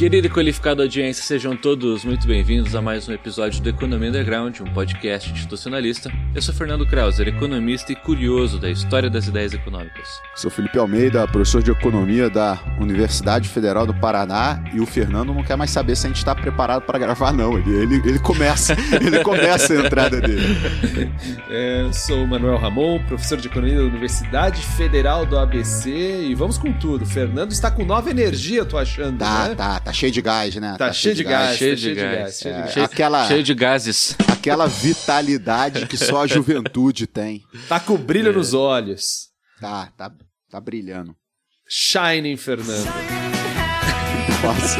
Querida e qualificada audiência, sejam todos muito bem-vindos a mais um episódio do Economia Underground, um podcast institucionalista. Eu sou Fernando Krauser, economista e curioso da história das ideias econômicas. Sou Felipe Almeida, professor de economia da Universidade Federal do Paraná, e o Fernando não quer mais saber se a gente está preparado para gravar, não. Ele, ele, ele começa, ele começa a entrada dele. É, sou o Manuel Ramon, professor de economia da Universidade Federal do ABC, e vamos com tudo. O Fernando está com nova energia, tô achando. Tá, né? tá, tá cheio de gás, né? Tá, cheio de gás, cheio tá de gás. cheio de É, gás. Cheio, aquela- cheio de gases. Aquela vitalidade que só a juventude tem. Tá com brilho nos olhos. Tá, tá, tá brilhando. Shining, Fernando. Nossa.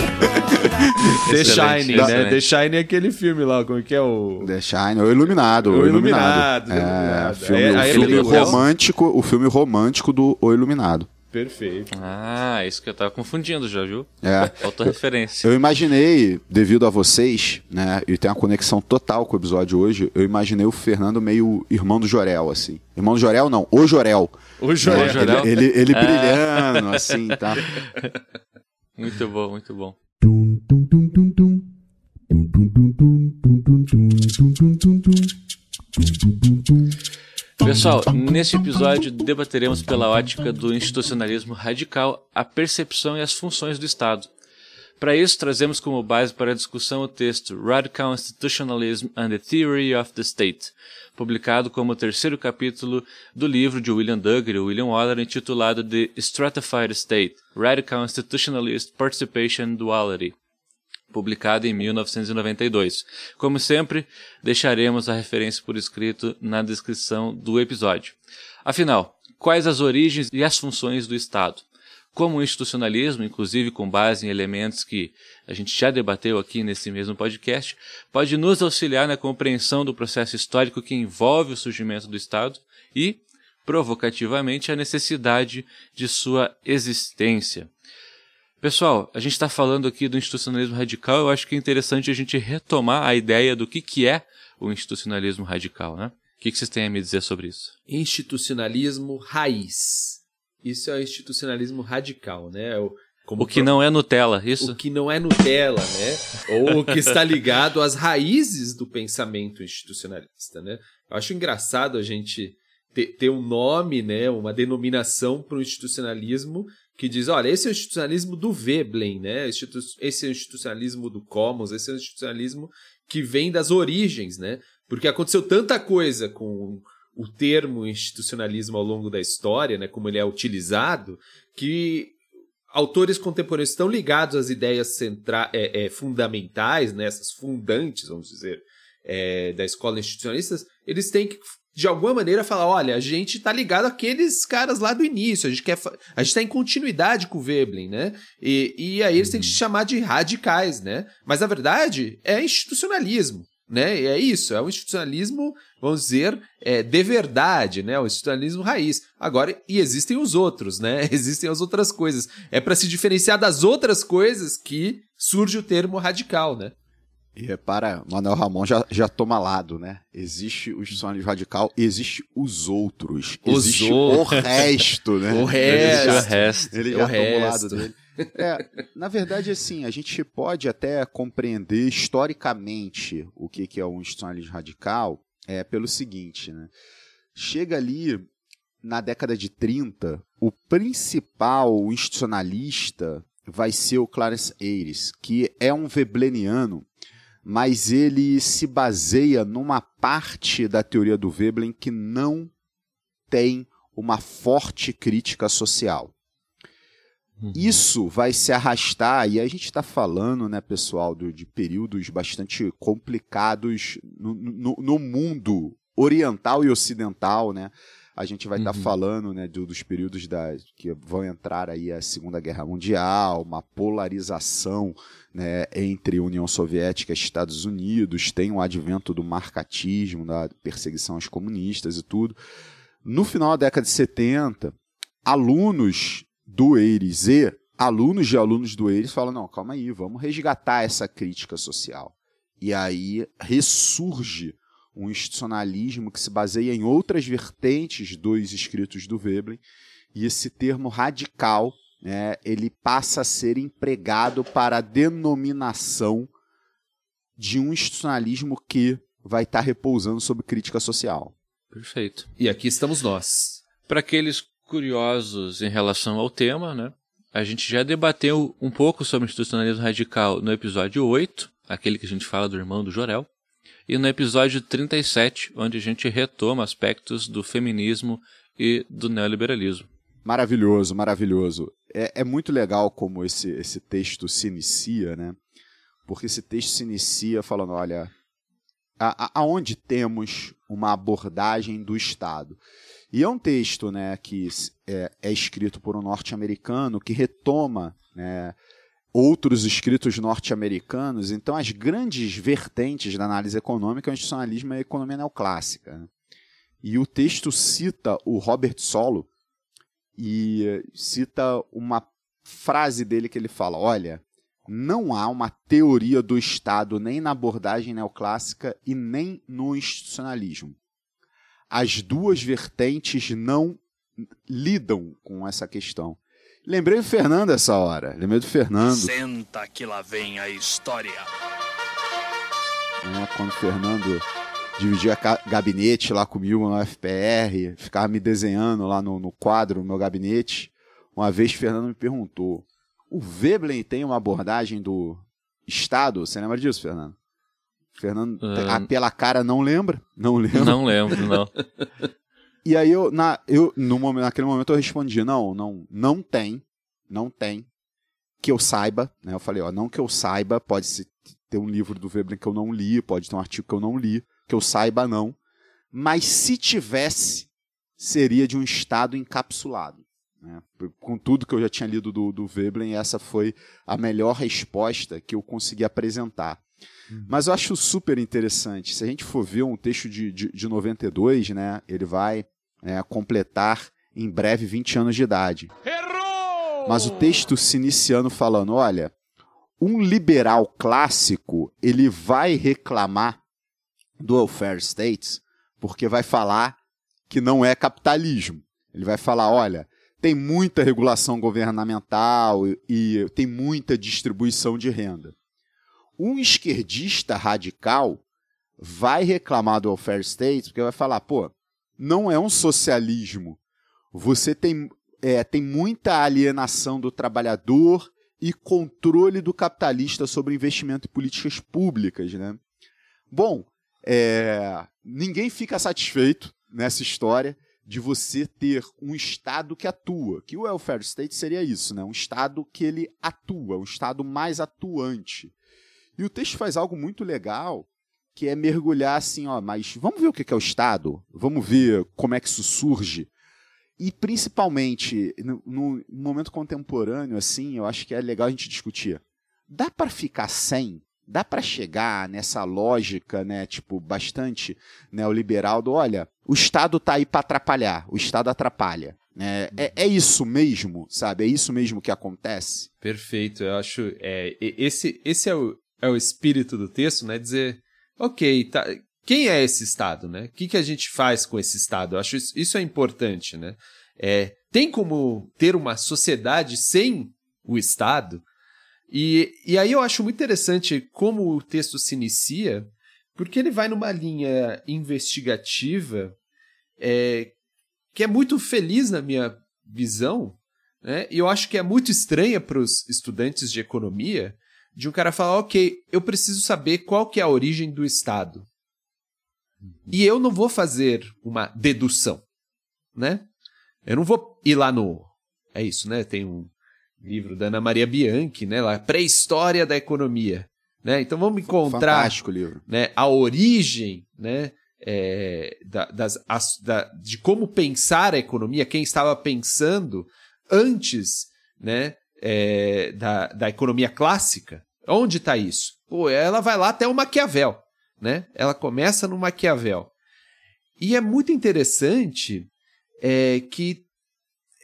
The Shining, né? excelente. The Shining é aquele filme lá, como que é o... The Shine, o Iluminado. O Iluminado, É, Iluminado. filme, Aí- o filme ele- romântico, o filme romântico do O Iluminado. Perfeito. Ah, isso que eu tava confundindo já, viu? É. Faltou referência. Eu imaginei, devido a vocês, né, e tem uma conexão total com o episódio hoje, eu imaginei o Fernando meio irmão do Jorel, assim. Irmão do Jorel, não, o Jorel. O Jorel. Né? Jorel? Ele, ele, ele Ah. brilhando, assim, tá? Muito bom, muito bom. Pessoal, neste episódio debateremos pela ótica do institucionalismo radical a percepção e as funções do Estado. Para isso, trazemos como base para a discussão o texto Radical Institutionalism and the Theory of the State, publicado como terceiro capítulo do livro de William Duggar e William Waller intitulado The Stratified State, Radical Institutionalist Participation Duality publicado em 1992. Como sempre, deixaremos a referência por escrito na descrição do episódio. Afinal, quais as origens e as funções do Estado? Como o institucionalismo, inclusive com base em elementos que a gente já debateu aqui nesse mesmo podcast, pode nos auxiliar na compreensão do processo histórico que envolve o surgimento do Estado e, provocativamente, a necessidade de sua existência. Pessoal, a gente está falando aqui do institucionalismo radical. Eu acho que é interessante a gente retomar a ideia do que, que é o institucionalismo radical, né? O que, que vocês têm a me dizer sobre isso? Institucionalismo raiz. Isso é o institucionalismo radical, né? O, como O que não é Nutella, isso? o que não é Nutella, né? Ou o que está ligado às raízes do pensamento institucionalista, né? Eu acho engraçado a gente ter, ter um nome, né? Uma denominação para o institucionalismo que diz, olha, esse é o institucionalismo do Veblen, né? Esse é o institucionalismo do Commons, esse é o institucionalismo que vem das origens, né? Porque aconteceu tanta coisa com o termo institucionalismo ao longo da história, né? Como ele é utilizado, que autores contemporâneos estão ligados às ideias centra é, é, fundamentais, né, essas fundantes, vamos dizer, é, da escola institucionalista, eles têm que, de alguma maneira, falar: olha, a gente está ligado àqueles caras lá do início, a gente quer a gente está em continuidade com o Veblen, né? E, e aí eles têm que se chamar de radicais, né? Mas na verdade é institucionalismo. Né? E é isso, é um institucionalismo, vamos dizer, é, de verdade, né? O institucionalismo raiz. Agora, e existem os outros, né? Existem as outras coisas. É para se diferenciar das outras coisas que surge o termo radical, né? E repara, Manuel Ramon já, já toma lado, né? Existe o institucionalismo radical e existe os outros. Os existe outros. o resto, né? O resto. o resto. Ele já o lado resto. dele. É, na verdade, assim, a gente pode até compreender historicamente o que, que é um institucionalismo radical é pelo seguinte, né? Chega ali na década de 30, o principal institucionalista vai ser o Clarence Ayres, que é um vebleniano, mas ele se baseia numa parte da teoria do Veblen que não tem uma forte crítica social. Isso vai se arrastar, e a gente está falando, né, pessoal, do- de períodos bastante complicados no, no- no mundo oriental e ocidental, né? A gente vai estar Uhum. falando, né, do- dos períodos da, que vão entrar aí a Segunda Guerra Mundial, uma polarização, né, entre União Soviética e Estados Unidos, tem o advento do marcatismo, da perseguição aos comunistas e tudo. No final da década de 70, alunos do EIRES e alunos de alunos do EIRES falam: não, calma aí, vamos resgatar essa crítica social. E aí ressurge um institucionalismo que se baseia em outras vertentes dos escritos do Veblen, e esse termo radical né, ele passa a ser empregado para a denominação de um institucionalismo que vai estar tá repousando sobre crítica social. Perfeito. E aqui estamos nós. Para aqueles curiosos em relação ao tema, né? A gente já debateu um pouco sobre institucionalismo radical no episódio 8, aquele que a gente fala do irmão do Jorel, e no episódio 37, onde a gente retoma aspectos do feminismo e do neoliberalismo. Maravilhoso, maravilhoso. É, é muito legal como esse, esse texto se inicia, né? Porque esse texto se inicia falando, olha, a, a, aonde temos uma abordagem do Estado? E é um texto né, que é, é escrito por um norte-americano que retoma né, outros escritos norte-americanos. Então, as grandes vertentes da análise econômica é o institucionalismo e a economia neoclássica. Né? E o texto cita o Robert Solow e cita uma frase dele que ele fala: Olha, não há uma teoria do Estado nem na abordagem neoclássica e nem no institucionalismo as duas vertentes não lidam com essa questão. Lembrei do Fernando essa hora. Lembrei do Fernando. Senta que lá vem a história. É, quando o Fernando dividia gabinete lá comigo no FPR, ficava me desenhando lá no, no quadro, no meu gabinete. Uma vez o Fernando me perguntou: o Veblen tem uma abordagem do Estado? Você lembra disso, Fernando? Fernando, uh, pela cara, não lembra? Não lembro. Não lembro, não. e aí eu, na, eu no momento, naquele momento eu respondi, não, não, não tem, não tem, que eu saiba, né? Eu falei, ó, não que eu saiba, pode ter um livro do Veblen que eu não li, pode ter um artigo que eu não li, que eu saiba não, mas se tivesse, seria de um estado encapsulado. Né? Com tudo que eu já tinha lido do, do Veblen, essa foi a melhor resposta que eu consegui apresentar. Uhum. Mas eu acho super interessante. Se a gente for ver um texto de, de, de 92, né, ele vai é, completar em breve 20 anos de idade. Errou! Mas o texto se iniciando falando: olha, um liberal clássico ele vai reclamar do welfare states porque vai falar que não é capitalismo. Ele vai falar: olha, tem muita regulação governamental e, e tem muita distribuição de renda um esquerdista radical vai reclamar do welfare state porque vai falar, pô, não é um socialismo. Você tem, é, tem muita alienação do trabalhador e controle do capitalista sobre investimento em políticas públicas, né? Bom, é, ninguém fica satisfeito nessa história de você ter um Estado que atua, que o welfare state seria isso, né? Um Estado que ele atua, um Estado mais atuante. E o texto faz algo muito legal, que é mergulhar assim, ó, mas vamos ver o que é o Estado, vamos ver como é que isso surge. E principalmente no, no momento contemporâneo, assim, eu acho que é legal a gente discutir. Dá para ficar sem? Dá para chegar nessa lógica, né, tipo, bastante neoliberal do, olha, o Estado tá aí para atrapalhar, o Estado atrapalha. É, é, é, isso mesmo, sabe? É isso mesmo que acontece. Perfeito. Eu acho. É, esse, esse é o, é o espírito do texto, né? Dizer, ok, tá, quem é esse Estado, né? O que, que a gente faz com esse Estado? Eu acho isso, isso é importante, né? É, tem como ter uma sociedade sem o Estado? E, e aí eu acho muito interessante como o texto se inicia, porque ele vai numa linha investigativa é, que é muito feliz na minha visão, né? e eu acho que é muito estranha para os estudantes de economia, de um cara falar, ok, eu preciso saber qual que é a origem do Estado. E eu não vou fazer uma dedução, né? Eu não vou ir lá no... É isso, né? Tem um livro da Ana Maria Bianchi, né? Lá, Pré-História da Economia. Né? Então vamos encontrar Fantástico livro. Né, a origem né, é, da, das, as, da, de como pensar a economia, quem estava pensando antes né, é, da, da economia clássica, onde está isso? Pô, ela vai lá até o Maquiavel, né? Ela começa no Maquiavel. E é muito interessante é, que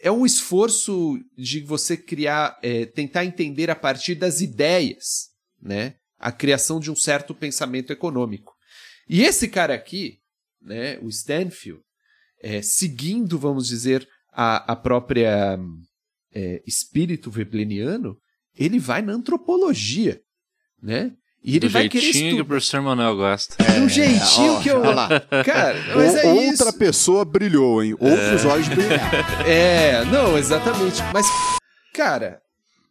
é um esforço de você criar, é, tentar entender a partir das ideias, né? A criação de um certo pensamento econômico. E esse cara aqui, né, o Stanfield, é, seguindo, vamos dizer, a, a própria é, espírito webleniano, ele vai na antropologia, né? E ele Do vai querer jeitinho que o professor Manuel gosta. Do jeitinho ó, que eu. olha lá. Cara, mas é O- isso. outra pessoa brilhou, hein? Outros olhos brilharam. É, não, exatamente. Mas, cara,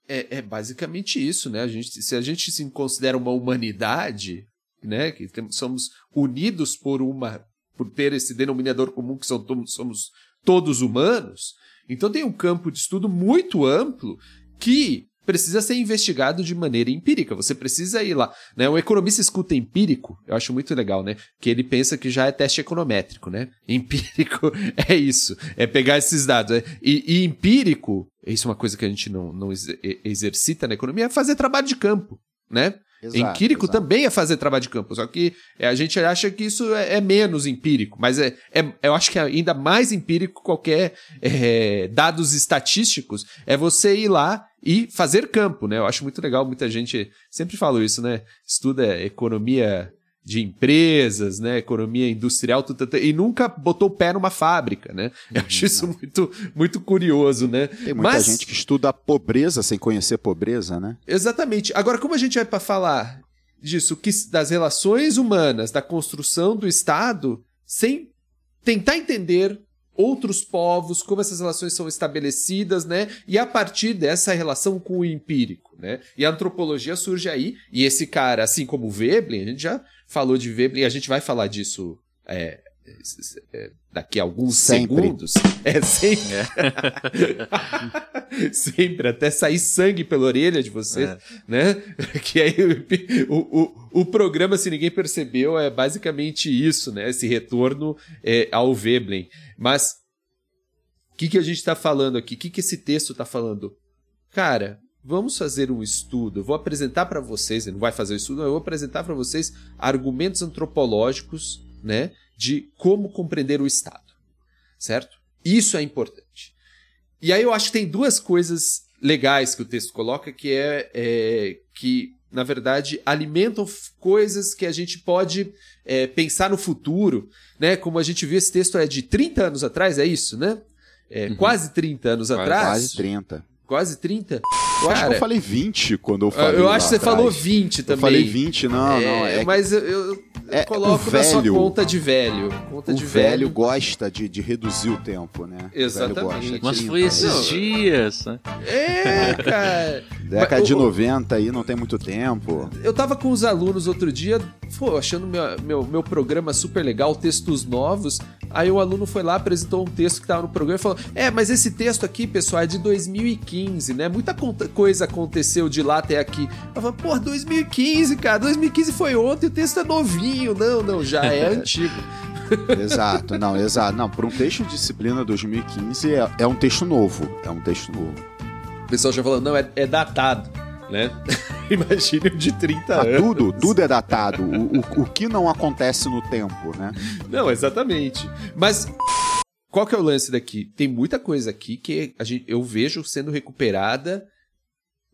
é, é basicamente isso, né? A gente, se a gente se considera uma humanidade, né? Que temos, somos unidos por uma. por ter esse denominador comum que são, somos todos humanos, então tem um campo de estudo muito amplo que precisa ser investigado de maneira empírica. Você precisa ir lá, né? Um economista escuta empírico, eu acho muito legal, né? Que ele pensa que já é teste econométrico, né? Empírico é isso, é pegar esses dados. né? E, e empírico, isso é uma coisa que a gente não, não ex- exercita na economia, é fazer trabalho de campo, né? Exato, empírico exato. também é fazer trabalho de campo, só que é, a gente acha que isso é, é menos empírico, mas é, é- eu acho que é ainda mais empírico qualquer é, dados estatísticos é você ir lá e fazer campo, né? Eu acho muito legal, muita gente sempre fala isso, né? Estuda economia de empresas, né? Economia industrial, tu, tu, tu, e nunca botou o pé numa fábrica, né? Eu acho isso muito, muito curioso, né? Tem muita Mas- gente que estuda a pobreza sem conhecer pobreza, né? Exatamente. Agora, como a gente vai para falar disso, que, das relações humanas, da construção do Estado, sem tentar entender outros povos, como essas relações são estabelecidas, né? E a partir dessa relação com o empírico, né? E a antropologia surge aí, e esse cara, assim como o Veblen, a gente já falou de Veblen, e a gente vai falar disso é, é, daqui a alguns Sempre. segundos. É sempre. sempre, até sair sangue pela orelha de vocês, É. né? Que aí o, o, o programa, se ninguém percebeu, é basicamente isso, né? Esse retorno é, ao Veblen. Mas o que, que a gente está falando aqui? O que, que esse texto está falando? Cara, vamos fazer um estudo. Eu vou apresentar para vocês, ele não vai fazer o estudo, eu vou apresentar para vocês argumentos antropológicos, né? De como compreender o Estado, certo? Isso é importante. E aí eu acho que tem duas coisas legais que o texto coloca, que é, é que, na verdade, alimentam coisas que a gente pode é, pensar no futuro, né? Como a gente viu, esse texto é de 30 anos atrás, é isso, né? É, Quase 30 anos Quase- atrás. Quase 30. Quase 30? Eu acho que Cara, eu falei 20 quando eu falei. eu acho que você atrás. falou 20 também. Eu falei 20, não, não. É, É, mas eu, eu é coloco o na sua velho- conta de velho. Conta o de velho gosta de, de reduzir o tempo, né? Velho Exatamente. gosta. Mas 30, foi esses Não, dias, né? É, cara. Década Mas de o- 90 aí não tem muito tempo. Eu tava com os alunos outro dia, pô, achando meu, meu, meu programa super legal, textos novos. Aí o aluno foi lá, apresentou um texto que tava no programa e falou: É, mas esse texto aqui, pessoal, é de 2015, né? Muita coisa aconteceu de lá até aqui. Eu falei, pô, 2015, cara, 2015 foi ontem, o texto é novinho. Não, não, já é antigo. exato, não, exato. Não, para um texto de disciplina 2015 é, é um texto novo. É um texto novo. O pessoal já falando, não, é, é datado, né? Imagine o de 30 Ah, anos. tudo, tudo é datado. O, o, o que não acontece no tempo, né? Não, exatamente. Mas qual que é o lance daqui? Tem muita coisa aqui que gente, eu vejo sendo recuperada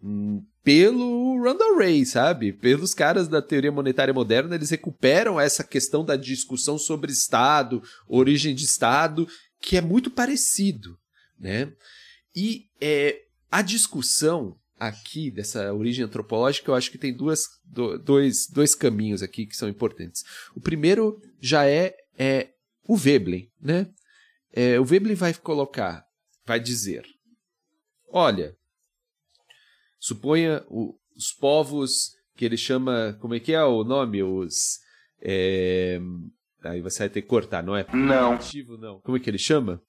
hum, pelo Randall Ray, sabe? Pelos caras da teoria monetária moderna, eles recuperam essa questão da discussão sobre Estado, origem de Estado, que é muito parecido, né? E é, a discussão aqui dessa origem antropológica, eu acho que tem duas, do- dois, dois caminhos aqui que são importantes. O primeiro já é, é o Veblen, né? É, o Veblen vai colocar, vai dizer, olha, suponha o- os povos que ele chama, como é que é o nome? Os, é, aí você vai ter que cortar, não é? Não. Não. Como é que ele chama?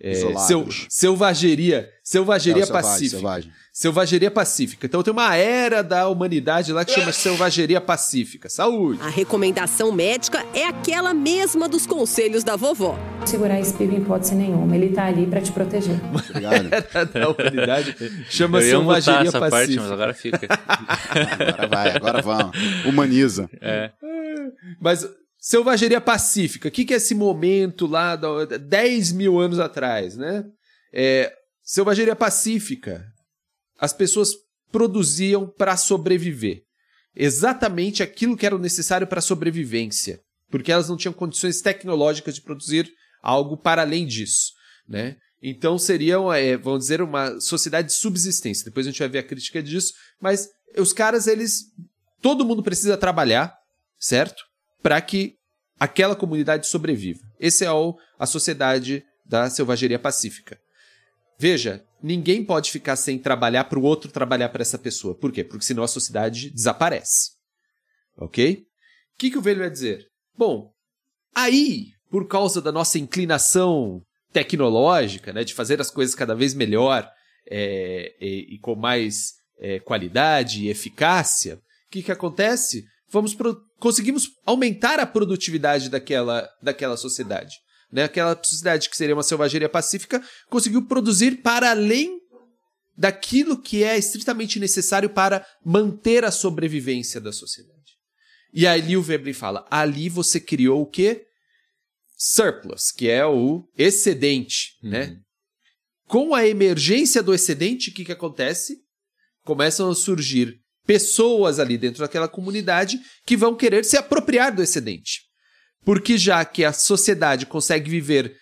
É, seu, selvageria, selvageria É selvagem, pacífica. selvagem. Selvageria pacífica. Então tem uma era da humanidade lá que chama selvageria pacífica. Saúde. A recomendação médica é aquela mesma dos conselhos da vovó. segurar esse bebê em hipótese nenhuma. Ele tá ali pra te proteger. Obrigado. Era da humanidade chama Eu ia mutar selvageria essa parte, pacífica. mas agora fica. Agora vai, agora vamos. Humaniza. É. Mas selvageria pacífica, o que, que é esse momento lá, da, 10 mil anos atrás, né? É, selvageria pacífica, as pessoas produziam para sobreviver. Exatamente aquilo que era necessário para sobrevivência. Porque elas não tinham condições tecnológicas de produzir algo para além disso, né? Então seria, é, vamos dizer, uma sociedade de subsistência. Depois a gente vai ver a crítica disso, mas os caras, eles. Todo mundo precisa trabalhar, certo? Para que aquela comunidade sobreviva. Esse é o, a sociedade da selvageria pacífica. Veja, ninguém pode ficar sem trabalhar para o outro trabalhar para essa pessoa. Por quê? Porque senão a sociedade desaparece. Ok? O que, que o velho vai dizer? Bom, aí, por causa da nossa inclinação tecnológica, né, de fazer as coisas cada vez melhor é, e, e, com mais é, qualidade e eficácia, o que, que acontece? Vamos pro, conseguimos aumentar a produtividade daquela, daquela sociedade. Né? Aquela sociedade que seria uma selvageria pacífica conseguiu produzir para além daquilo que é estritamente necessário para manter a sobrevivência da sociedade. E aí o Veblen fala: ali você criou o quê? Surplus, que é o excedente, uhum. né? Com a emergência do excedente, o que, que acontece? Começam a surgir pessoas ali dentro daquela comunidade que vão querer se apropriar do excedente. Porque já que a sociedade consegue viver,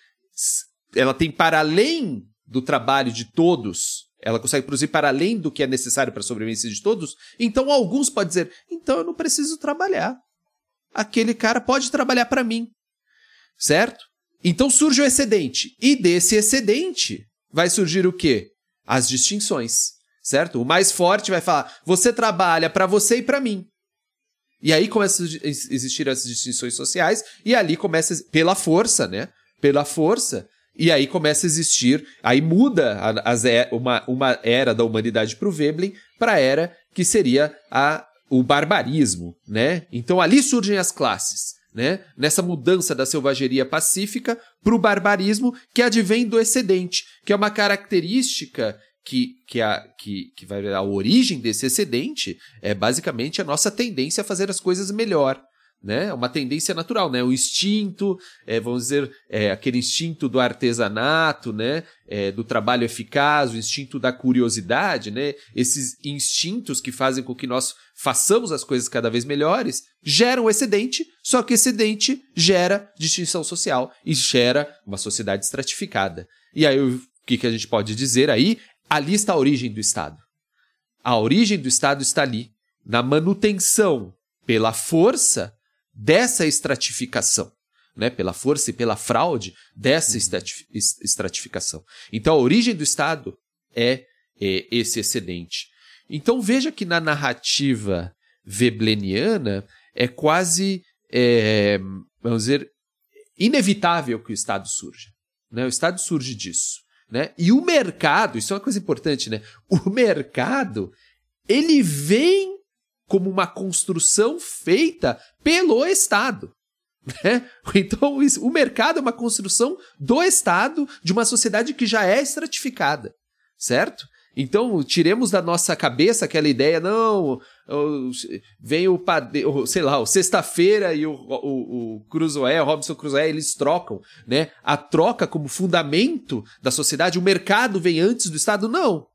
ela tem para além do trabalho de todos, ela consegue produzir para além do que é necessário para a sobrevivência de todos, então alguns podem dizer: então eu não preciso trabalhar. Aquele cara pode trabalhar para mim. Certo? Então surge o excedente. E desse excedente vai surgir o quê? As distinções certo? O mais forte vai falar: você trabalha para você e para mim. E aí começam a existir as distinções sociais e ali começa pela força, né? Pela força. E aí começa a existir, aí muda a, as, uma, uma era da humanidade para o Veblen para a era que seria a, o barbarismo, né? Então ali surgem as classes, né? Nessa mudança da selvageria pacífica para o barbarismo que advém do excedente, que é uma característica que, que, a, que, que vai a origem desse excedente é basicamente a nossa tendência a fazer as coisas melhor. Né? Uma tendência natural, né? O instinto, é, vamos dizer, é, aquele instinto do artesanato, né? É, do trabalho eficaz, o instinto da curiosidade, né? Esses instintos que fazem com que nós façamos as coisas cada vez melhores geram excedente, só que excedente gera distinção social e gera uma sociedade estratificada. E aí o que, que a gente pode dizer aí Ali está a origem do Estado. A origem do Estado está ali, na manutenção pela força dessa estratificação, né? pela força e pela fraude dessa estratificação. Então, a origem do Estado é, é esse excedente. Então, veja que na narrativa vebleniana é quase, é, vamos dizer, inevitável que o Estado surja. Né? O Estado surge disso. Né? E o mercado, isso é uma coisa importante, né? O mercado, ele vem como uma construção feita pelo Estado. Né? Então, o mercado é uma construção do Estado de uma sociedade que já é estratificada, certo? Então, tiremos da nossa cabeça aquela ideia, não, vem o padeiro, sei lá, o Sexta-feira e o, o, o Cruzoé, o Robson Cruzoé, eles trocam, né? A troca como fundamento da sociedade, o mercado vem antes do Estado? Não.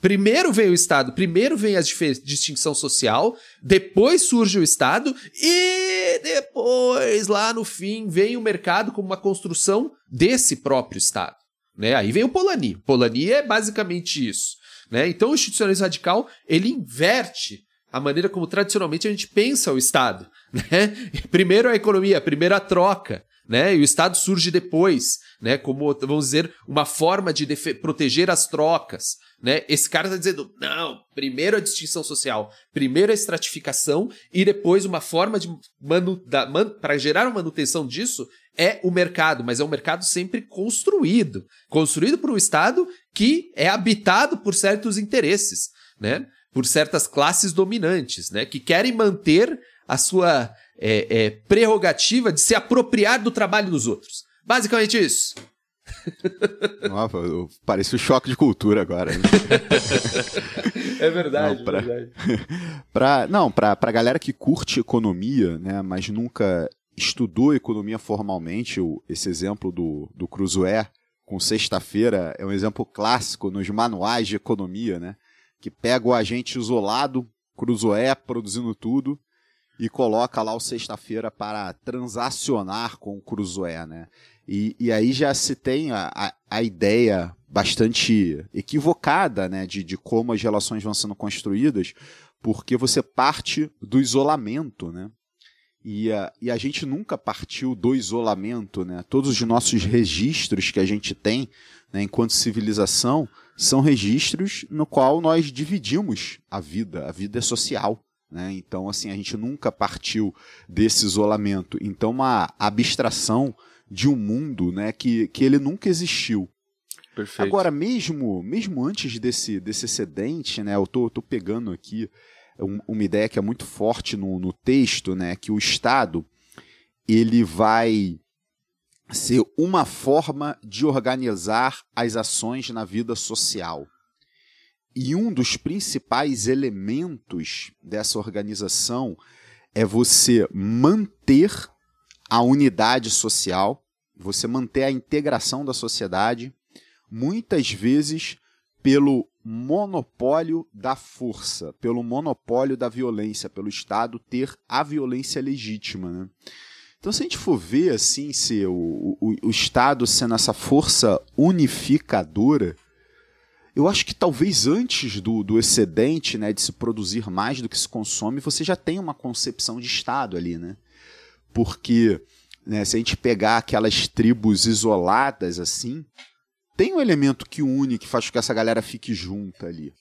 Primeiro vem o Estado, primeiro vem a distinção social, depois surge o Estado e depois, lá no fim, vem o mercado como uma construção desse próprio Estado. Né? Aí vem o Polanyi. Polanyi é basicamente isso. Né? Então o institucionalismo radical ele inverte a maneira como tradicionalmente a gente pensa o Estado. Né? Primeiro a economia, primeiro a troca, né? E o Estado surge depois, né? Como, vamos dizer, uma forma de proteger as trocas, né? Esse cara está dizendo, não, primeiro a distinção social, primeiro a estratificação e depois uma forma de para gerar uma manutenção disso é o mercado, mas é um mercado sempre construído, construído por um Estado que é habitado por certos interesses, né? Por certas classes dominantes, né? Que querem manter a sua é, é, prerrogativa de se apropriar do trabalho dos outros. Basicamente isso. Nossa, parece um choque de cultura agora. é verdade, não, pra, é verdade. pra, não, pra, pra galera que curte economia, né, mas nunca estudou economia formalmente, esse exemplo do, do Cruzoé com sexta-feira é um exemplo clássico nos manuais de economia, né? Que pega o agente isolado, Cruzoé produzindo tudo, e coloca lá o sexta-feira para transacionar com o Cruzoé, né? E, e aí já se tem a, a, a ideia bastante equivocada, né, de, de como as relações vão sendo construídas, porque você parte do isolamento, né? E a, e a gente nunca partiu do isolamento, né? Todos os nossos registros que a gente tem, né, enquanto civilização, são registros no qual nós dividimos a vida. A vida é social. Né? Então, assim, a gente nunca partiu desse isolamento. Então, uma abstração de um mundo né, que, que ele nunca existiu. Perfeito. Agora, mesmo mesmo antes desse, desse excedente, né, eu tô, tô pegando aqui um, uma ideia que é muito forte no, no texto, né, que o Estado ele vai ser uma forma de organizar as ações na vida social. E um dos principais elementos dessa organização é você manter a unidade social, você manter a integração da sociedade, muitas vezes pelo monopólio da força, pelo monopólio da violência, pelo Estado ter a violência legítima. Né? Então, se a gente for ver assim, se o, o, o Estado sendo essa força unificadora, eu acho que talvez antes do, do excedente, né, de se produzir mais do que se consome, você já tem uma concepção de Estado ali, né? Porque né, se a gente pegar aquelas tribos isoladas assim, tem um elemento que une, que faz com que essa galera fique junta ali.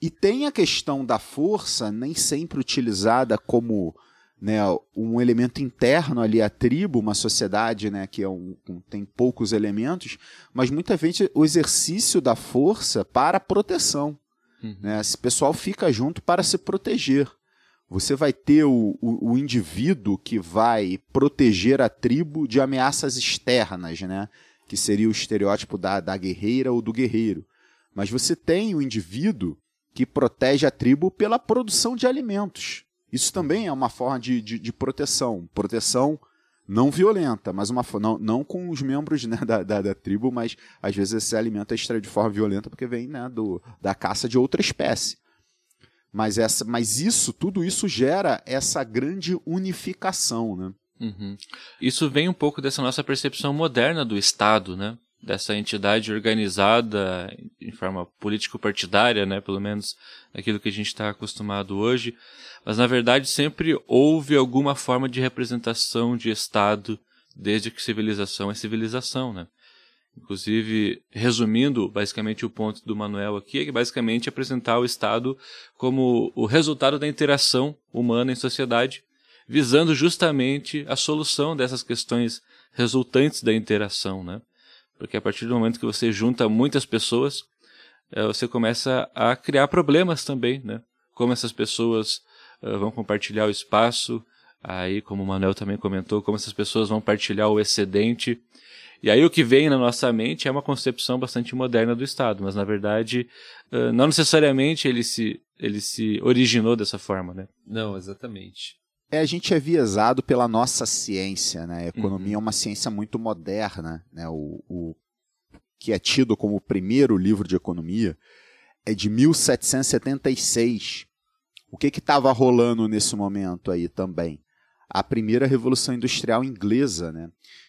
E tem a questão da força, nem sempre utilizada como né, um elemento interno ali à tribo, uma sociedade né, que é um, tem poucos elementos, mas muitas vezes o exercício da força para proteção. Uhum. Né? Esse pessoal fica junto para se proteger. Você vai ter o, o, o, indivíduo que vai proteger a tribo de ameaças externas, né? que seria o estereótipo da, da guerreira ou do guerreiro. Mas você tem o indivíduo que protege a tribo pela produção de alimentos. Isso também é uma forma de, de, de proteção. Proteção não violenta, mas uma não, não com os membros né, da, da, da, tribo, mas às vezes esse alimento é extraído de forma violenta porque vem né, do, da caça de outra espécie. Mas, essa, mas isso, tudo isso gera essa grande unificação, né? Uhum. Isso vem um pouco dessa nossa percepção moderna do Estado, né? Dessa entidade organizada em forma político-partidária, né? Pelo menos aquilo que a gente está acostumado hoje. Mas na verdade sempre houve alguma forma de representação de Estado desde que civilização é civilização, né? Inclusive, resumindo basicamente o ponto do Manuel aqui, é que basicamente apresentar o Estado como o resultado da interação humana em sociedade, visando justamente a solução dessas questões resultantes da interação, né? Porque a partir do momento que você junta muitas pessoas, você começa a criar problemas também, né? Como essas pessoas uh, vão compartilhar o espaço, aí como o Manuel também comentou, como essas pessoas vão partilhar o excedente, e aí o que vem na nossa mente é uma concepção bastante moderna do Estado, mas na verdade não necessariamente ele se, ele se originou dessa forma, né? Não, exatamente. É, a gente é viesado pela nossa ciência, né? A economia uhum. é uma ciência muito moderna, né? O, o que é tido como o primeiro livro de economia é de 1776. O que estava rolando nesse momento aí também? A primeira revolução industrial inglesa, né?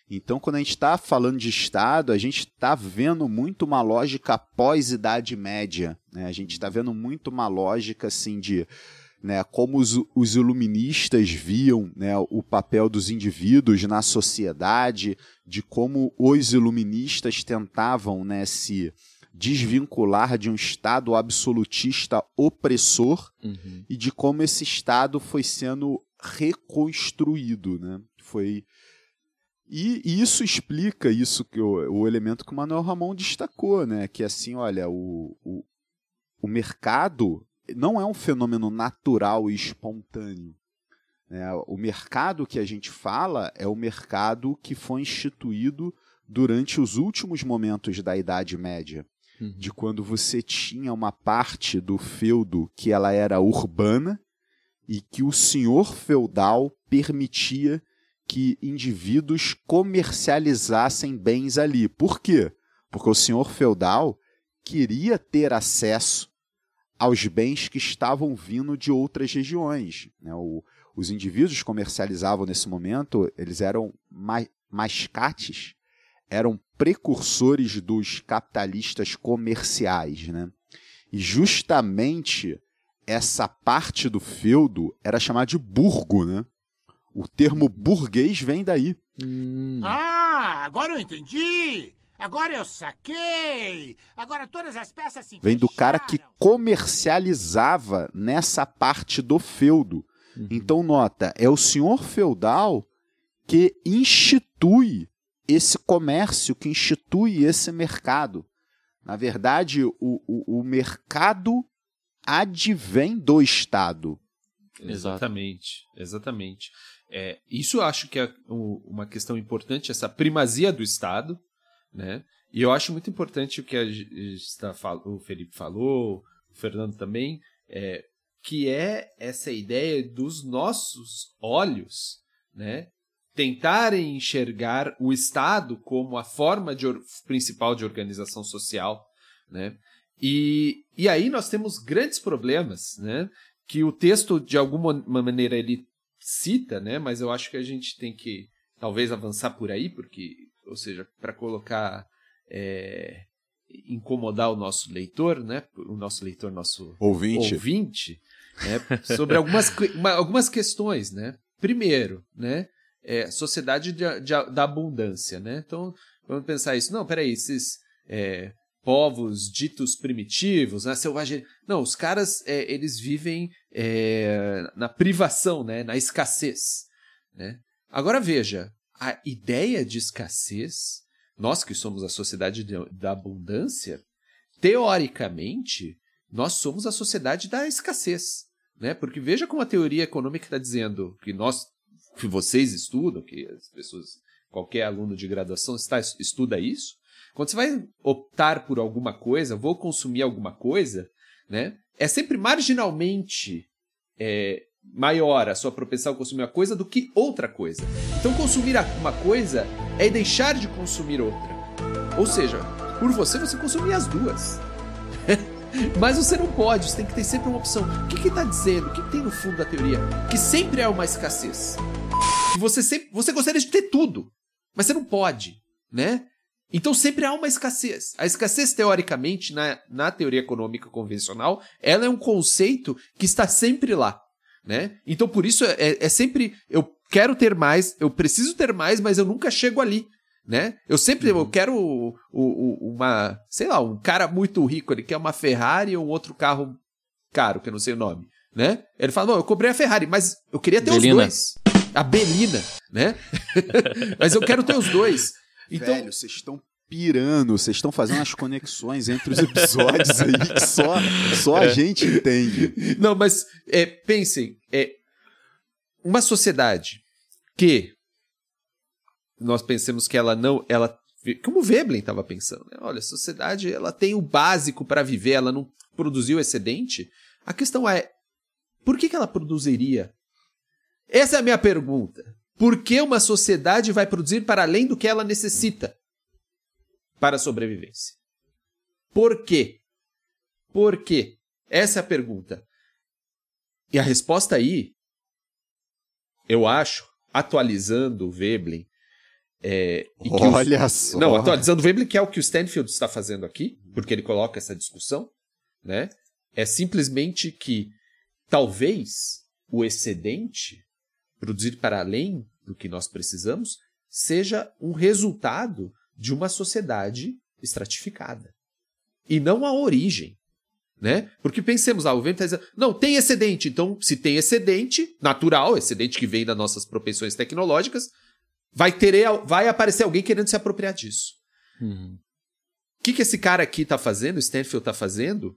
Então, quando a gente está falando de Estado, a gente está vendo muito uma lógica pós-Idade Média. Né? A gente está vendo muito uma lógica assim de né, como os, os iluministas viam né, o papel dos indivíduos na sociedade, de como os iluministas tentavam né, se desvincular de um Estado absolutista opressor uhum. e de como esse Estado foi sendo reconstruído. Né? Foi e, isso explica isso que o, o, elemento que o Manuel Ramon destacou, né? Que assim, olha, o, o, o mercado não é um fenômeno natural e espontâneo. Né? O mercado que a gente fala é o mercado que foi instituído durante os últimos momentos da Idade Média. Uhum. De quando você tinha uma parte do feudo que ela era urbana e que o senhor feudal permitia que indivíduos comercializassem bens ali. Por quê? Porque o senhor feudal queria ter acesso aos bens que estavam vindo de outras regiões. Né? O, os indivíduos comercializavam nesse momento, eles eram ma mascates, eram precursores dos capitalistas comerciais, né? E justamente essa parte do feudo era chamada de burgo, né? O termo burguês vem daí. Hum. Ah, agora eu entendi! Agora eu saquei! Agora todas as peças se Vem do cara que comercializava nessa parte do feudo. Então, nota, é o senhor feudal que institui esse comércio, que institui esse mercado. Na verdade, o, o, o mercado advém do Estado. Exatamente, exatamente. É, isso eu acho que é uma questão importante, essa primazia do Estado, né? E eu acho muito importante o que a, o Felipe falou, o Fernando também, é, que é essa ideia dos nossos olhos, né? Tentarem enxergar o Estado como a forma de principal de organização social, né? E, e aí nós temos grandes problemas, né? Que o texto, de alguma maneira, ele cita, né? Mas eu acho que a gente tem que talvez avançar por aí, porque, ou seja, para colocar, é, incomodar o nosso leitor, né? O nosso leitor, nosso Ouvinte. ouvinte, né, sobre algumas, uma- algumas questões, né? Primeiro, né? É, sociedade de- de- da abundância, né? Então, vamos pensar isso. Não, peraí, esses é, povos ditos primitivos, né, selvagem... Não, os caras, é, eles vivem é, na privação, né? Na escassez, né? Agora veja, a ideia de escassez, nós que somos a sociedade de- da abundância, teoricamente, nós somos a sociedade da escassez, né? Porque veja como a teoria econômica está dizendo que nós, que vocês estudam, que as pessoas, qualquer aluno de graduação está, estuda isso. Quando você vai optar por alguma coisa, vou consumir alguma coisa, né? É sempre marginalmente é, maior a sua propensão a consumir uma coisa do que outra coisa. Então, consumir uma coisa é deixar de consumir outra. Ou seja, por você, você consumir as duas. Mas você não pode, você tem que ter sempre uma opção. O que está dizendo? O que, que tem no fundo da teoria? Que sempre há uma escassez. Que você sempre. Você gostaria de ter tudo, mas você não pode, né? Então sempre há uma escassez. A escassez, teoricamente, na, na teoria econômica convencional, ela é um conceito que está sempre lá. Né? Então, por isso, é, é sempre. Eu quero ter mais, eu preciso ter mais, mas eu nunca chego ali. Né? Eu sempre eu quero o, o, uma. Sei lá, um cara muito rico, ele quer uma Ferrari ou um outro carro caro, que eu não sei o nome. Né? Ele fala: Não, eu comprei a Ferrari, mas eu queria ter Belina. os dois. A Belina, né? mas eu quero ter os dois. Então, Velho, vocês estão pirando, vocês estão fazendo as conexões entre os episódios aí que só, só a gente entende. Não, mas é, pensem, é uma sociedade que nós pensemos que ela não, ela, como o Veblen estava pensando, né? olha, a sociedade ela tem o básico para viver, ela não produziu excedente. A questão é, por que, que ela produziria? Essa é a minha pergunta. Por que uma sociedade vai produzir para além do que ela necessita para a sobrevivência? Por quê? Por quê? Essa é a pergunta. E a resposta aí, eu acho, atualizando o Veblen, é, que os- Olha só. não, atualizando o Veblen, que é o que o Stanfield está fazendo aqui, porque ele coloca essa discussão, né? É simplesmente que talvez o excedente, produzir para além do que nós precisamos, seja um resultado de uma sociedade estratificada. E não a origem. Né? Porque pensemos lá, o Veblen está dizendo, não, tem excedente, então se tem excedente, natural, excedente que vem das nossas propensões tecnológicas, vai, ter, vai aparecer alguém querendo se apropriar disso. Uhum. O que, que esse cara aqui está fazendo, o Stanfield está fazendo,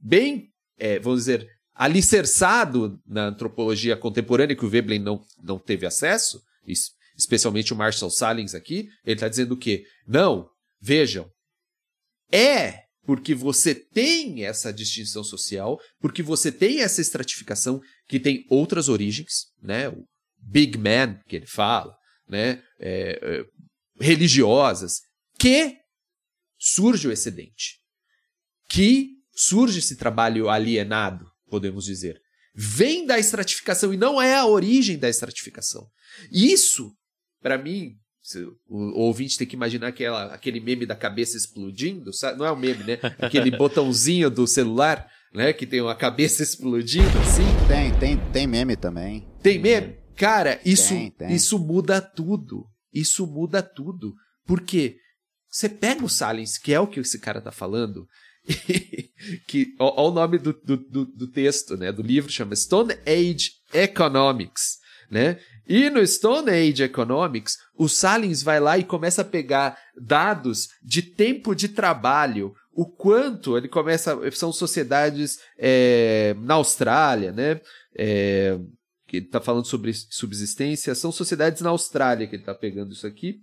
bem, é, vamos dizer, alicerçado na antropologia contemporânea que o Veblen não, não teve acesso, es- especialmente o Marshall Salins aqui, ele está dizendo o quê? Não, vejam, é porque você tem essa distinção social, porque você tem essa estratificação que tem outras origens, né? O big man que ele fala, né? É, é, religiosas, que surge o excedente, que surge esse trabalho alienado, podemos dizer. vem da estratificação e não é a origem da estratificação. Isso, para mim, o, ouvinte tem que imaginar aquela, aquele meme da cabeça explodindo, sabe? não é um meme, né? Aquele botãozinho do celular, né? Que tem uma cabeça explodindo assim. Tem, tem, tem meme também. Tem meme? Cara, isso, tem, tem. isso muda tudo. Isso muda tudo. Porque você pega o Salins, que é o que esse cara tá falando, que olha o nome do, do, do, do, texto, né, do livro, chama Stone Age Economics, né? E no Stone Age Economics, o Salins vai lá e começa a pegar dados de tempo de trabalho, o quanto ele começa, são sociedades é, na Austrália, né? É, que ele está falando sobre subsistência, são sociedades na Austrália que ele está pegando isso aqui.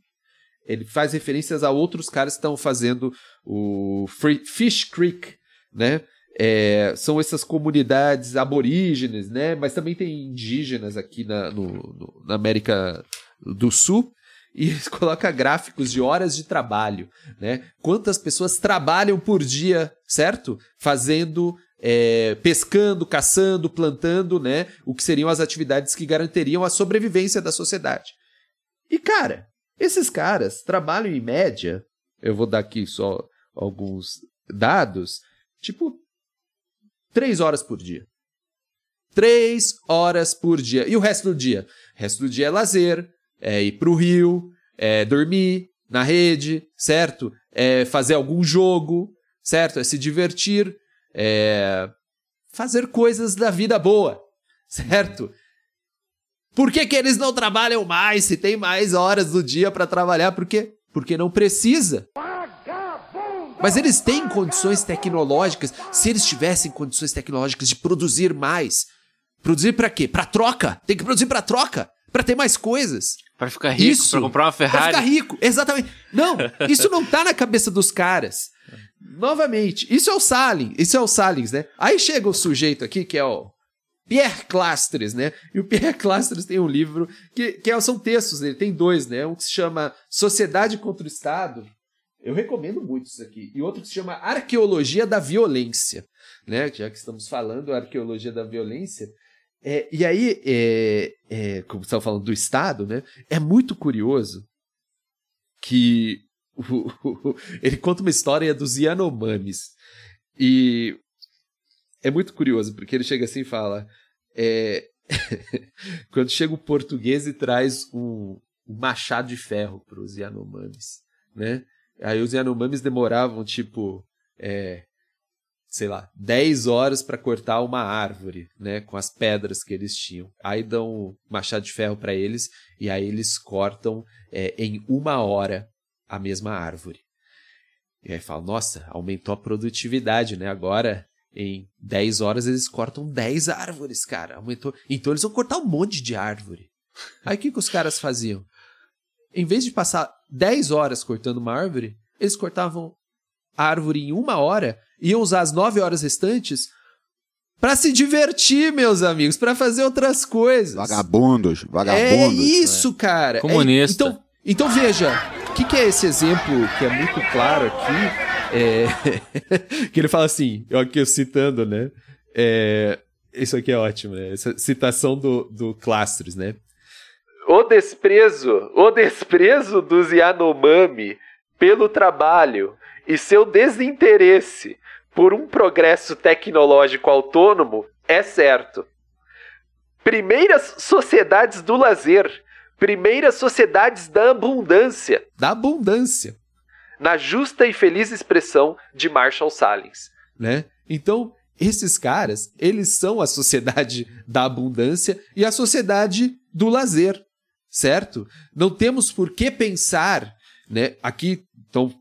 Ele faz referências a outros caras que estão fazendo o Fish Creek, né? É, são essas comunidades aborígenes, né? Mas também tem indígenas aqui na, no, no, na América do Sul. E eles colocam gráficos de horas de trabalho, né? Quantas pessoas trabalham por dia, certo? Fazendo é, pescando, caçando, plantando, né? O que seriam as atividades que garantiriam a sobrevivência da sociedade. E, cara, esses caras trabalham em média, eu vou dar aqui só alguns dados, tipo, três horas por dia. Três horas por dia. E o resto do dia? O resto do dia é lazer, é ir pro rio, é dormir na rede, certo? É fazer algum jogo, certo? É se divertir, é, fazer coisas da vida boa, certo? Por que, que eles não trabalham mais se tem mais horas do dia para trabalhar? Por quê? Porque não precisa. Mas eles têm condições tecnológicas. Se eles tivessem condições tecnológicas de produzir mais, produzir para quê? Para troca. Tem que produzir para troca, para ter mais coisas. Para ficar rico, para comprar uma Ferrari. Para ficar rico, exatamente. Não, isso não tá na cabeça dos caras. Novamente, isso é o Salins, isso é o Salins, né? Aí chega o sujeito aqui, que é o Pierre Clastres, né? E o Pierre Clastres tem um livro que, que é, são textos dele, tem dois, né? Um que se chama Sociedade contra o Estado. Eu recomendo muito isso aqui. E outro que se chama Arqueologia da Violência, né? Já que estamos falando Arqueologia da Violência. É, e aí, é, é, como estava falando do Estado, né? É muito curioso que ele conta uma história dos Yanomamis. E é muito curioso, porque ele chega assim e fala: é... quando chega o português e traz um, um machado de ferro para os Yanomamis, né? Aí os Yanomamis demoravam tipo, é, sei lá, 10 horas para cortar uma árvore, né, com as pedras que eles tinham. Aí dão um machado de ferro para eles e aí eles cortam é, em uma hora a mesma árvore. E aí fala, nossa, aumentou a produtividade, né? Agora, em 10 horas, eles cortam 10 árvores, cara. Aumentou. Então eles vão cortar um monte de árvore. Aí o que, que os caras faziam? Em vez de passar 10 horas cortando uma árvore, eles cortavam a árvore em uma hora e iam usar as 9 horas restantes para se divertir, meus amigos, para fazer outras coisas. Vagabundos, vagabundos. É isso, né? cara. Comunista. É, então, então veja, o que, que, é esse exemplo que é muito claro aqui? É... que ele fala assim, eu aqui eu citando, né? É... Isso aqui é ótimo, né? Essa citação do, do Clastres, né? O desprezo, o desprezo dos Yanomami pelo trabalho e seu desinteresse por um progresso tecnológico autônomo é certo. Primeiras sociedades do lazer primeiras sociedades da abundância. Da abundância. Na justa e feliz expressão de Marshall Salins. Né? Então, esses caras, eles são a sociedade da abundância e a sociedade do lazer, certo? Não temos por que pensar, né? Aqui, então,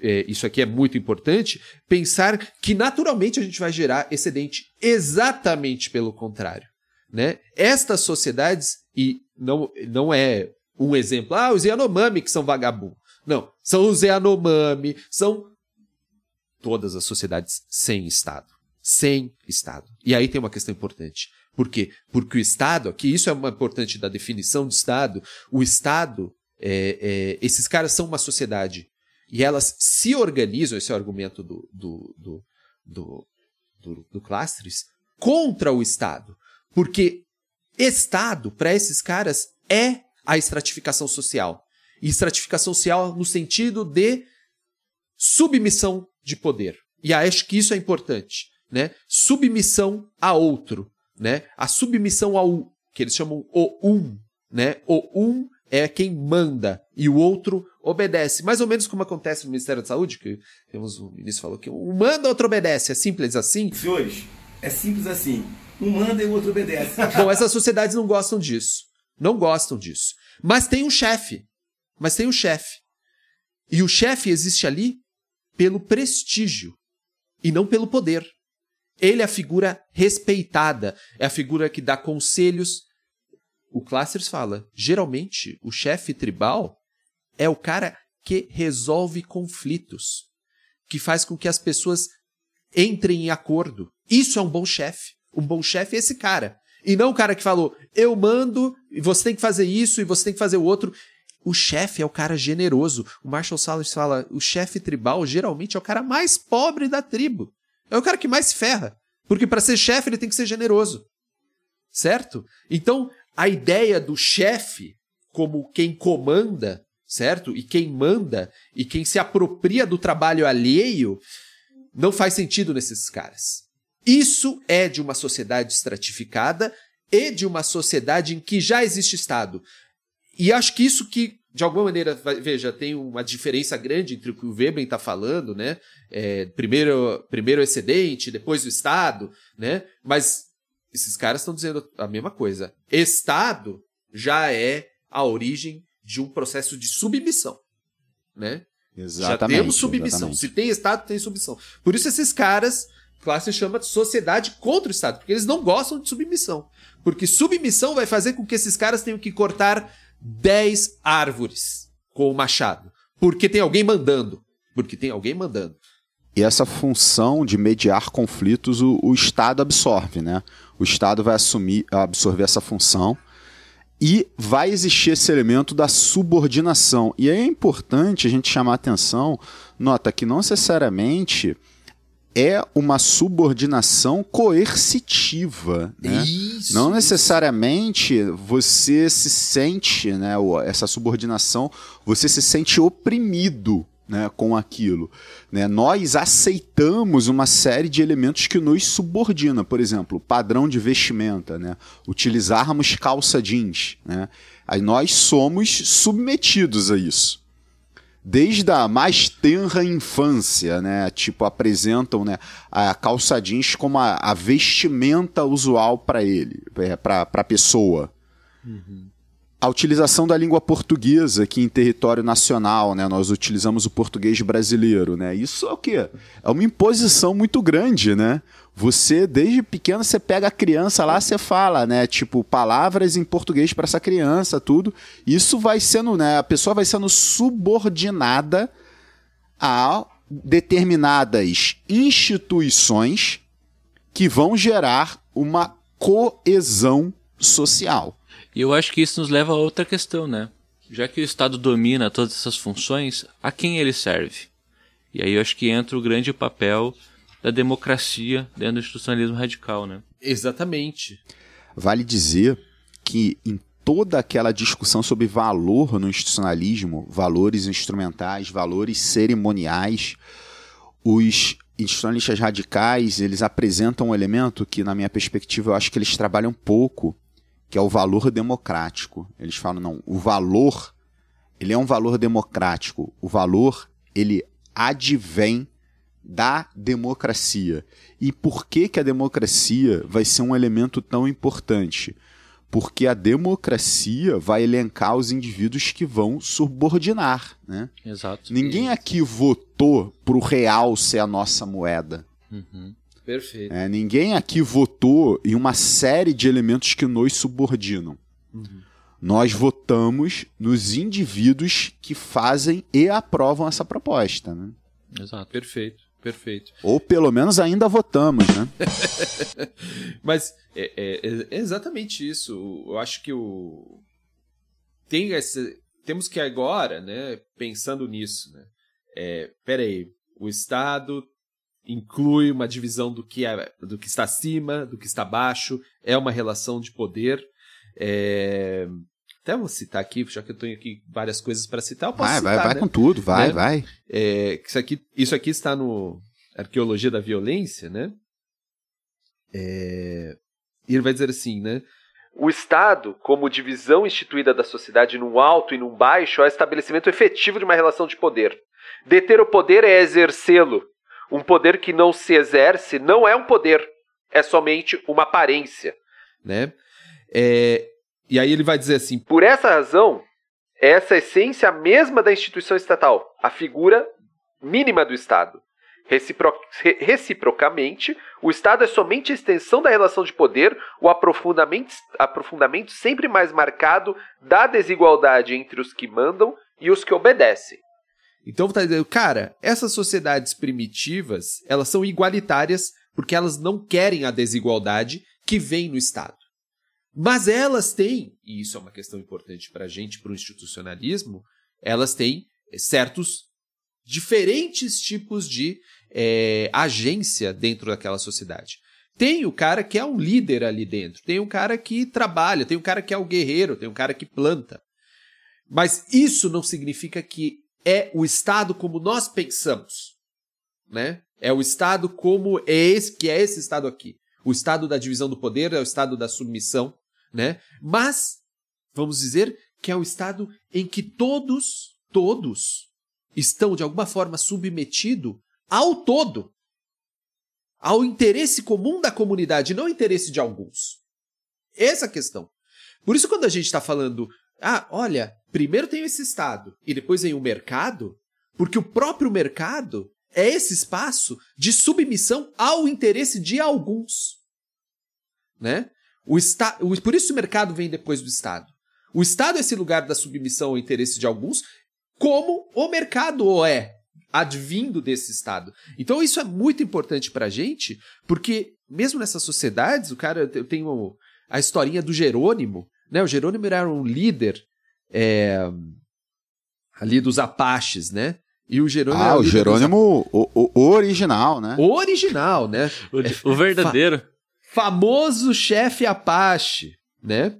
é, isso aqui é muito importante, pensar que naturalmente a gente vai gerar excedente. Exatamente pelo contrário. Né? Estas sociedades, e não, não é um exemplo, ah, os Yanomami que são vagabundos. Não, são os Yanomami, são todas as sociedades sem Estado. Sem Estado. E aí tem uma questão importante. Por quê? Porque o Estado, aqui isso é uma importante da definição de Estado, o Estado, é, é, esses caras são uma sociedade e elas se organizam, esse é o argumento do, do, do, do, do, do Clastres, contra o Estado. Porque Estado, para esses caras, é a estratificação social. E estratificação social no sentido de submissão de poder. E acho que isso é importante, né? Submissão a outro, né? A submissão ao que eles chamam o um, né? O um é quem manda e o outro obedece. Mais ou menos como acontece no Ministério da Saúde, que temos um ministro falou que um manda, outro obedece. É simples assim? Senhores, é simples assim. Um manda e o outro obedece. Bom, essas sociedades não gostam disso. Não gostam disso. Mas tem um chefe. Mas tem um chefe. E o chefe existe ali pelo prestígio e não pelo poder. Ele é a figura respeitada, é a figura que dá conselhos. O Classers fala, geralmente o chefe tribal é o cara que resolve conflitos, que faz com que as pessoas entrem em acordo. Isso é um bom chefe. Um bom chefe é esse cara. E não o cara que falou, eu mando, e você tem que fazer isso, e você tem que fazer o outro. O chefe é o cara generoso. O Marshall Salas fala, o chefe tribal geralmente é o cara mais pobre da tribo. É o cara que mais se ferra. Porque para ser chefe ele tem que ser generoso. Certo? Então, a ideia do chefe como quem comanda, certo? E quem manda e quem se apropria do trabalho alheio não faz sentido nesses caras. Isso é de uma sociedade estratificada e de uma sociedade em que já existe Estado. E acho que isso que, de alguma maneira, veja, tem uma diferença grande entre o que o Weber está falando, né? É, primeiro, primeiro o excedente, depois o Estado, né? Mas esses caras estão dizendo a mesma coisa. Estado já é a origem de um processo de submissão, né? Exatamente. Já temos submissão. exatamente. Se tem Estado, tem submissão. Por isso esses caras, classe chama de sociedade contra o Estado, porque eles não gostam de submissão. Porque submissão vai fazer com que esses caras tenham que cortar 10 árvores com o machado. Porque tem alguém mandando. Porque tem alguém mandando. E essa função de mediar conflitos o, o Estado absorve, né? O Estado vai assumir, absorver essa função e vai existir esse elemento da subordinação. E aí é importante a gente chamar atenção, nota que não necessariamente é uma subordinação coercitiva. Né? Isso. Não necessariamente você se sente, né, essa subordinação, você se sente oprimido né, com aquilo. Né? Nós aceitamos uma série de elementos que nos subordina, por exemplo, padrão de vestimenta, né? utilizarmos calça jeans. Né? Aí nós somos submetidos a isso desde a mais tenra infância, né? Tipo, apresentam né, a calça jeans como a, a vestimenta usual para ele, para a pessoa. A utilização da língua portuguesa aqui em território nacional, né? Nós utilizamos o português brasileiro, né? Isso é o quê? É uma imposição muito grande, né? Você, desde pequeno, você pega a criança lá, você fala, né? Tipo, palavras em português para essa criança, tudo. Isso vai sendo, né? A pessoa vai sendo subordinada a determinadas instituições que vão gerar uma coesão social. E eu acho que isso nos leva a outra questão, né? Já que o Estado domina todas essas funções, a quem ele serve? E aí eu acho que entra o grande papel da democracia dentro do institucionalismo radical, né? Exatamente. Vale dizer que em toda aquela discussão sobre valor no institucionalismo, valores instrumentais, valores cerimoniais, os institucionalistas radicais, eles apresentam um elemento que, na minha perspectiva, eu acho que eles trabalham pouco, que é o valor democrático. Eles falam, não, o valor, ele é um valor democrático. O valor, ele advém da democracia. E por que, que a democracia vai ser um elemento tão importante? Porque a democracia vai elencar os indivíduos que vão subordinar. Né? Exato. Ninguém aqui votou para o real ser a nossa moeda. Uhum. Perfeito. É, ninguém aqui votou em uma série de elementos que nos subordinam. Nós votamos nos indivíduos que fazem e aprovam essa proposta. Né? Exato. Perfeito. Perfeito. Ou pelo menos ainda votamos. Né? Mas é, é- é exatamente isso. Eu acho que o tem esse, temos que agora, né, pensando nisso, né? É, peraí, o Estado inclui uma divisão do que, é, do que está acima, do que está abaixo, é uma relação de poder. É... Até vou citar aqui, já que eu tenho aqui várias coisas para citar, eu posso Vai, citar, vai, vai né? com tudo, vai, Né? vai. É, isso, aqui, isso aqui está no Arqueologia da Violência, né? É, e ele vai dizer assim, né? O Estado, como divisão instituída da sociedade num alto e num baixo, é o estabelecimento efetivo de uma relação de poder. Deter o poder é exercê-lo. Um poder que não se exerce não é um poder, é somente uma aparência. Né? É, e aí ele vai dizer assim: por essa razão, essa é essência mesma da instituição estatal, a figura mínima do Estado. Recipro re- reciprocamente, o Estado é somente a extensão da relação de poder, o aprofundamento, aprofundamento sempre mais marcado da desigualdade entre os que mandam e os que obedecem. Então tá dizendo, cara, essas sociedades primitivas, elas são igualitárias porque elas não querem a desigualdade que vem no Estado. Mas elas têm, e isso é uma questão importante para a gente, para o institucionalismo, elas têm certos diferentes tipos de eh, agência dentro daquela sociedade. Tem o cara que é um líder ali dentro, tem um cara que trabalha, tem um cara que é o guerreiro, tem um cara que planta. Mas isso não significa que é o Estado como nós pensamos, né? É o Estado como é esse que é esse Estado aqui. O Estado da divisão do poder é o Estado da submissão, né? Mas vamos dizer que é o Estado em que todos, todos estão de alguma forma submetidos ao todo, ao interesse comum da comunidade, não interesse de alguns. Essa é a questão. Por isso, quando a gente está falando, ah, olha, primeiro tem esse Estado e depois vem o mercado, porque o próprio mercado é esse espaço de submissão ao interesse de alguns. Né? O esta... o- Por isso o mercado vem depois do Estado. O Estado é esse lugar da submissão ao interesse de alguns, como o mercado o é, advindo desse Estado. Então isso é muito importante pra gente, porque mesmo nessas sociedades, o cara, eu tenho a historinha do Jerônimo, né? O Jerônimo era um líder é, ali dos Apaches, né? E o Jerônimo Ah, o dos Jerônimo, o, o- o original, né? o original, né? O, o verdadeiro. Famoso chefe Apache, né?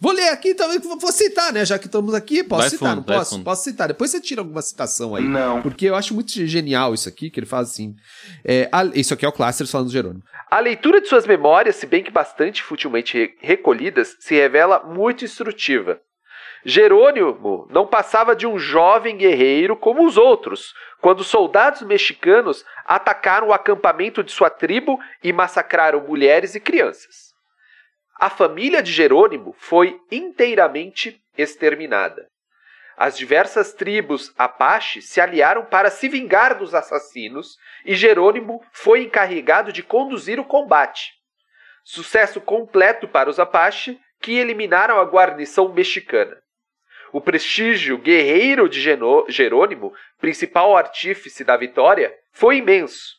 Vou ler aqui, então, vou citar, né? Já que estamos aqui, posso Vai citar, fundo, não posso? fundo. Posso citar. Depois você tira alguma citação aí. Não. Porque eu acho muito genial isso aqui, que ele faz assim. É, a- isso aqui é o Clásteres falando do Jerônimo. A leitura de suas memórias, se bem que bastante futilmente re- recolhidas, se revela muito instrutiva. Jerônimo não passava de um jovem guerreiro como os outros, quando soldados mexicanos atacaram o acampamento de sua tribo e massacraram mulheres e crianças. A família de Jerônimo foi inteiramente exterminada. As diversas tribos Apache se aliaram para se vingar dos assassinos e Jerônimo foi encarregado de conduzir o combate. Sucesso completo para os Apache, que eliminaram a guarnição mexicana. O prestígio guerreiro de Jerônimo, principal artífice da vitória, foi imenso.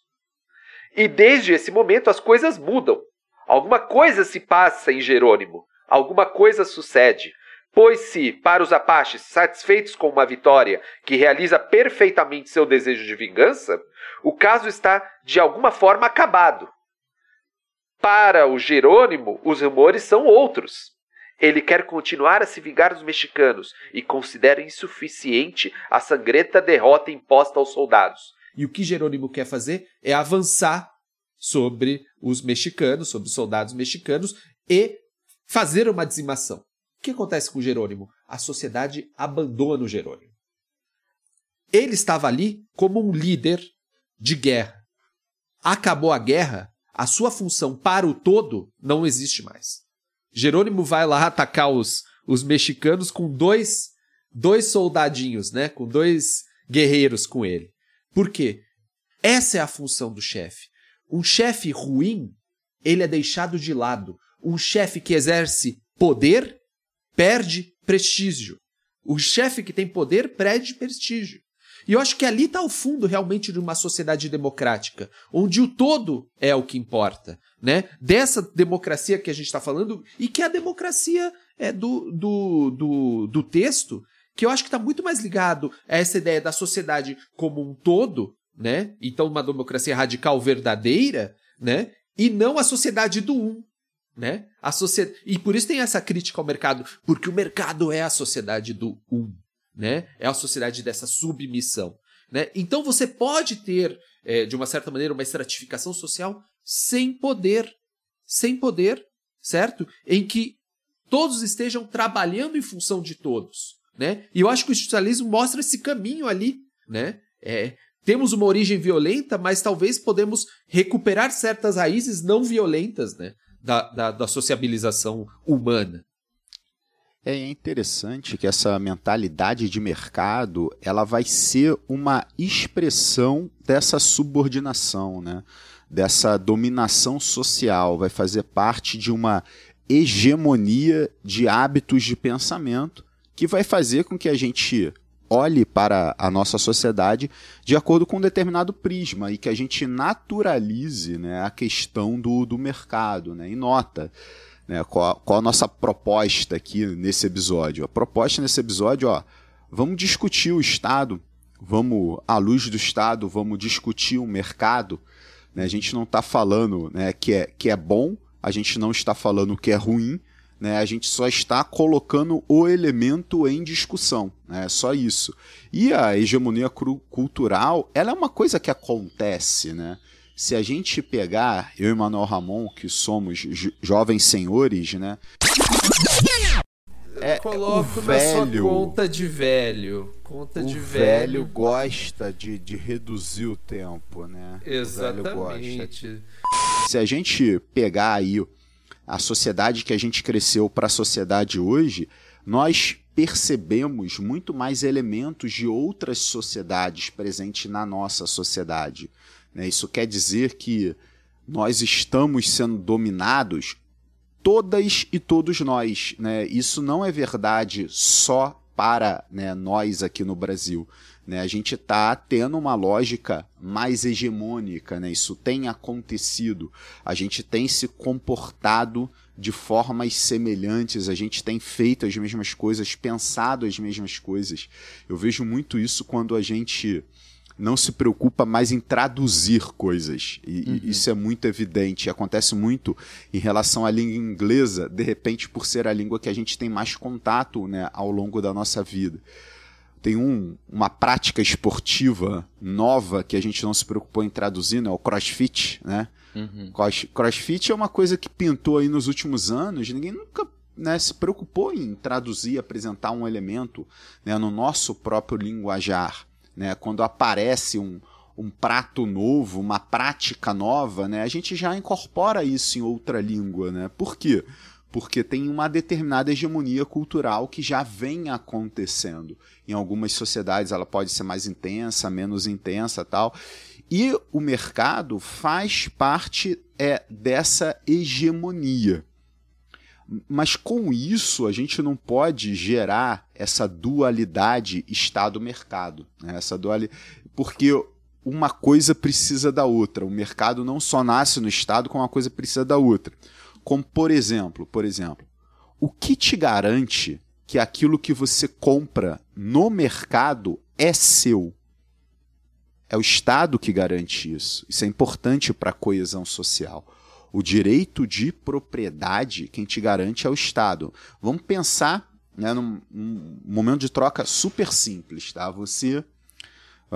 E desde esse momento as coisas mudam. Alguma coisa se passa em Jerônimo, alguma coisa sucede. Pois se, para os Apaches, satisfeitos com uma vitória que realiza perfeitamente seu desejo de vingança, o caso está de alguma forma acabado. Para o Jerônimo, os rumores são outros. Ele quer continuar a se vingar dos mexicanos e considera insuficiente a sangrenta derrota imposta aos soldados. E o que Jerônimo quer fazer é avançar sobre os mexicanos, sobre os soldados mexicanos e fazer uma dizimação. O que acontece com Jerônimo? A sociedade abandona o Jerônimo. Ele estava ali como um líder de guerra. Acabou a guerra, a sua função para o todo não existe mais. Jerônimo vai lá atacar os, os mexicanos com dois, dois soldadinhos, né? Com dois guerreiros com ele. Por quê? Essa é a função do chefe. Um chefe ruim, ele é deixado de lado. Um chefe que exerce poder perde prestígio. O chefe que tem poder perde prestígio. E eu acho que ali está o fundo realmente de uma sociedade democrática, onde o todo é o que importa, né? Dessa democracia que a gente está falando e que a democracia é do, do, do, do texto, que eu acho que está muito mais ligado a essa ideia da sociedade como um todo né? Então uma democracia radical verdadeira, né? E não a sociedade do um, né? A sociedade e por isso tem essa crítica ao mercado, porque o mercado é a sociedade do um, né? É a sociedade dessa submissão, né? Então você pode ter é, de uma certa maneira uma estratificação social sem poder, sem poder, certo? Em que todos estejam trabalhando em função de todos, né? E eu acho que o institucionalismo mostra esse caminho ali, né? É, temos uma origem violenta, mas talvez podemos recuperar certas raízes não violentas, né? Da, da, da sociabilização humana. É interessante que essa mentalidade de mercado ela vai ser uma expressão dessa subordinação, né? dessa dominação social, vai fazer parte de uma hegemonia de hábitos de pensamento que vai fazer com que a gente olhe para a nossa sociedade de acordo com um determinado prisma e que a gente naturalize né, a questão do, do mercado. Né? E nota, né, qual, qual a nossa proposta aqui nesse episódio? A proposta nesse episódio, ó, vamos discutir o Estado, vamos, à luz do Estado, vamos discutir o mercado. Né? A gente não está falando né, que, é, que é bom, a gente não está falando que é ruim, né? A gente só está colocando o elemento em discussão, né? Só isso. E a hegemonia cultural, ela é uma coisa que acontece, né? Se a gente pegar eu e Manuel Ramon, que somos jo jovens senhores, né? É, Coloco o velho, conta de velho. Conta o de velho. velho gosta de, de reduzir o tempo, né? Exatamente. Se a gente pegar aí a sociedade que a gente cresceu para a sociedade hoje, nós percebemos muito mais elementos de outras sociedades presentes na nossa sociedade. Né? Isso quer dizer que nós estamos sendo dominados, todas e todos nós. Né? Isso não é verdade só para né, nós aqui no Brasil. Né? A gente está tendo uma lógica mais hegemônica, né? isso tem acontecido. A gente tem se comportado de formas semelhantes, a gente tem feito as mesmas coisas, pensado as mesmas coisas. Eu vejo muito isso quando a gente não se preocupa mais em traduzir coisas. E, uhum. isso é muito evidente. Acontece muito em relação à língua inglesa, de repente, por ser a língua que a gente tem mais contato né, ao longo da nossa vida tem um, uma prática esportiva nova que a gente não se preocupou em traduzir, né? O crossfit, né? Uhum. Cross, crossfit é uma coisa que pintou aí nos últimos anos, ninguém nunca né, se preocupou em traduzir, apresentar um elemento né, no nosso próprio linguajar. Né? Quando aparece um, um prato novo, uma prática nova, né, a gente já incorpora isso em outra língua. Né? Por quê? porque tem uma determinada hegemonia cultural que já vem acontecendo. Em algumas sociedades ela pode ser mais intensa, menos intensa, tal. E o mercado faz parte é dessa hegemonia. Mas com isso a gente não pode gerar essa dualidade Estado-mercado, né? essa dualidade, porque uma coisa precisa da outra. O mercado não só nasce no Estado, como uma coisa precisa da outra. Como por exemplo, por exemplo, o que te garante que aquilo que você compra no mercado é seu? É o Estado que garante isso. Isso é importante para a coesão social. O direito de propriedade, quem te garante é o Estado. Vamos pensar né, num, num momento de troca super simples, tá? Você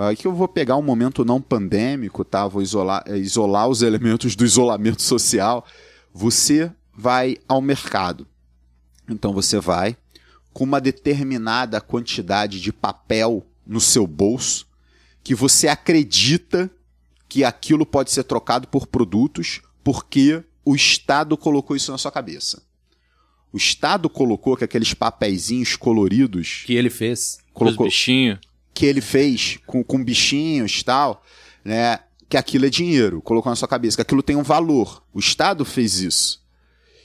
Aqui eu vou pegar um momento não pandêmico, tá? Vou isolar, isolar os elementos do isolamento social você vai ao mercado. Então você vai com uma determinada quantidade de papel no seu bolso que você acredita que aquilo pode ser trocado por produtos porque o Estado colocou isso na sua cabeça. O Estado colocou que aqueles papeizinhos coloridos. Que ele fez. Colocou. bichinhos. Que ele fez com, com bichinhos e tal. Né? Que aquilo é dinheiro, colocou na sua cabeça, que aquilo tem um valor. O Estado fez isso.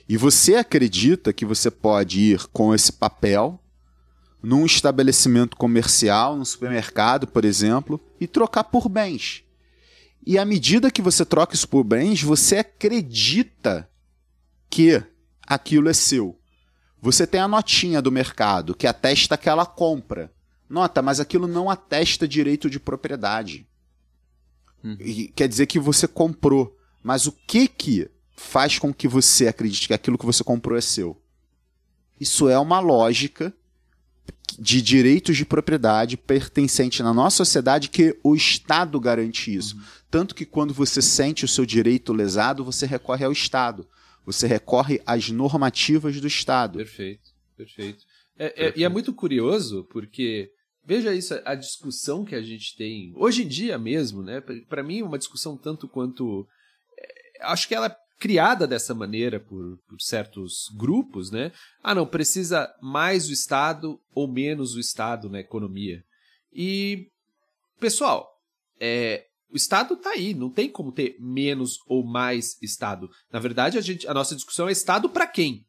E você acredita que você pode ir com esse papel num estabelecimento comercial, num supermercado, por exemplo, e trocar por bens. E à medida que você troca isso por bens, você acredita que aquilo é seu. Você tem a notinha do mercado que atesta aquela compra. Nota, mas aquilo não atesta direito de propriedade. E quer dizer que você comprou. Mas o que que faz com que você acredite que aquilo que você comprou é seu? Isso é uma lógica de direitos de propriedade pertencente na nossa sociedade que o Estado garante isso. Tanto que quando você sente o seu direito lesado, você recorre ao Estado. Você recorre às normativas do Estado. Perfeito, perfeito. É, é- e é muito curioso porque veja isso, a discussão que a gente tem hoje em dia mesmo, né? Para mim, uma discussão tanto quanto é, acho que ela é criada dessa maneira por, por certos grupos, né? Ah, não precisa mais o Estado ou menos o Estado na economia. E pessoal, é, o Estado está aí, não tem como ter menos ou mais Estado. Na verdade, a, gente, a nossa discussão é Estado para quem?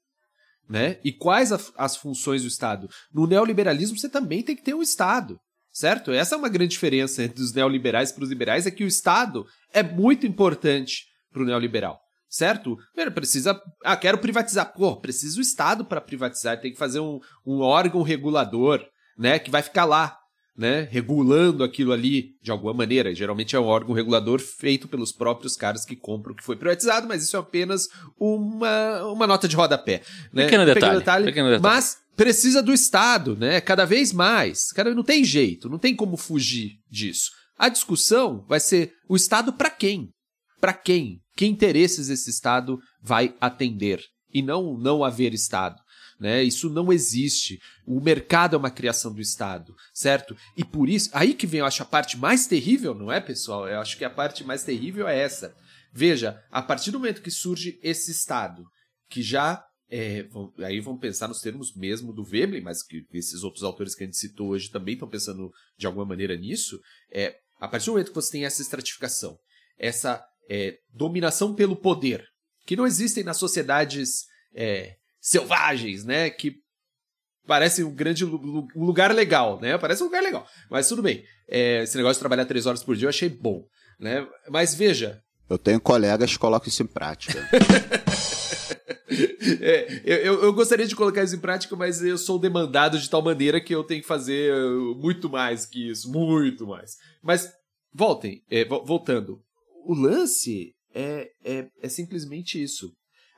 Né? E quais a- as funções do Estado? No neoliberalismo, você também tem que ter um Estado, certo? Essa é uma grande diferença entre os neoliberais para os liberais, é que o Estado é muito importante para o neoliberal, certo? Primeiro, precisa... Ah, quero privatizar. Pô, precisa o Estado para privatizar, tem que fazer um, um órgão regulador, né, que vai ficar lá, né, regulando aquilo ali de alguma maneira. Geralmente é um órgão regulador feito pelos próprios caras que compram o que foi privatizado, mas isso é apenas uma, uma nota de rodapé. Né? Pequeno detalhe, pequeno detalhe. Mas precisa do Estado, né? Cada vez mais. Cada, não tem jeito, não tem como fugir disso. A discussão vai ser o Estado para quem? Para quem? Que interesses esse Estado vai atender? E não não haver Estado. Né? Isso não existe. O mercado é uma criação do Estado, certo? E por isso, aí que vem, eu acho, a parte mais terrível, não é, pessoal? Eu acho que a parte mais terrível é essa. Veja, a partir do momento que surge esse Estado, que já. é, aí vamos pensar nos termos mesmo do Veblen, mas que esses outros autores que a gente citou hoje também estão pensando de alguma maneira nisso. É, a partir do momento que você tem essa estratificação, essa é, dominação pelo poder, que não existem nas sociedades é, selvagens, né? Que parece um grande lu- lu- um lugar legal, né? Parece um lugar legal, mas tudo bem. É, esse negócio de trabalhar três horas por dia eu achei bom, né? Mas veja, Eu tenho colegas que colocam isso em prática. é, eu, eu- gostaria de colocar isso em prática, mas eu sou demandado de tal maneira que eu tenho que fazer uh, muito mais que isso, muito mais. Mas voltem, é, vo- voltando. O lance é, é, é simplesmente isso.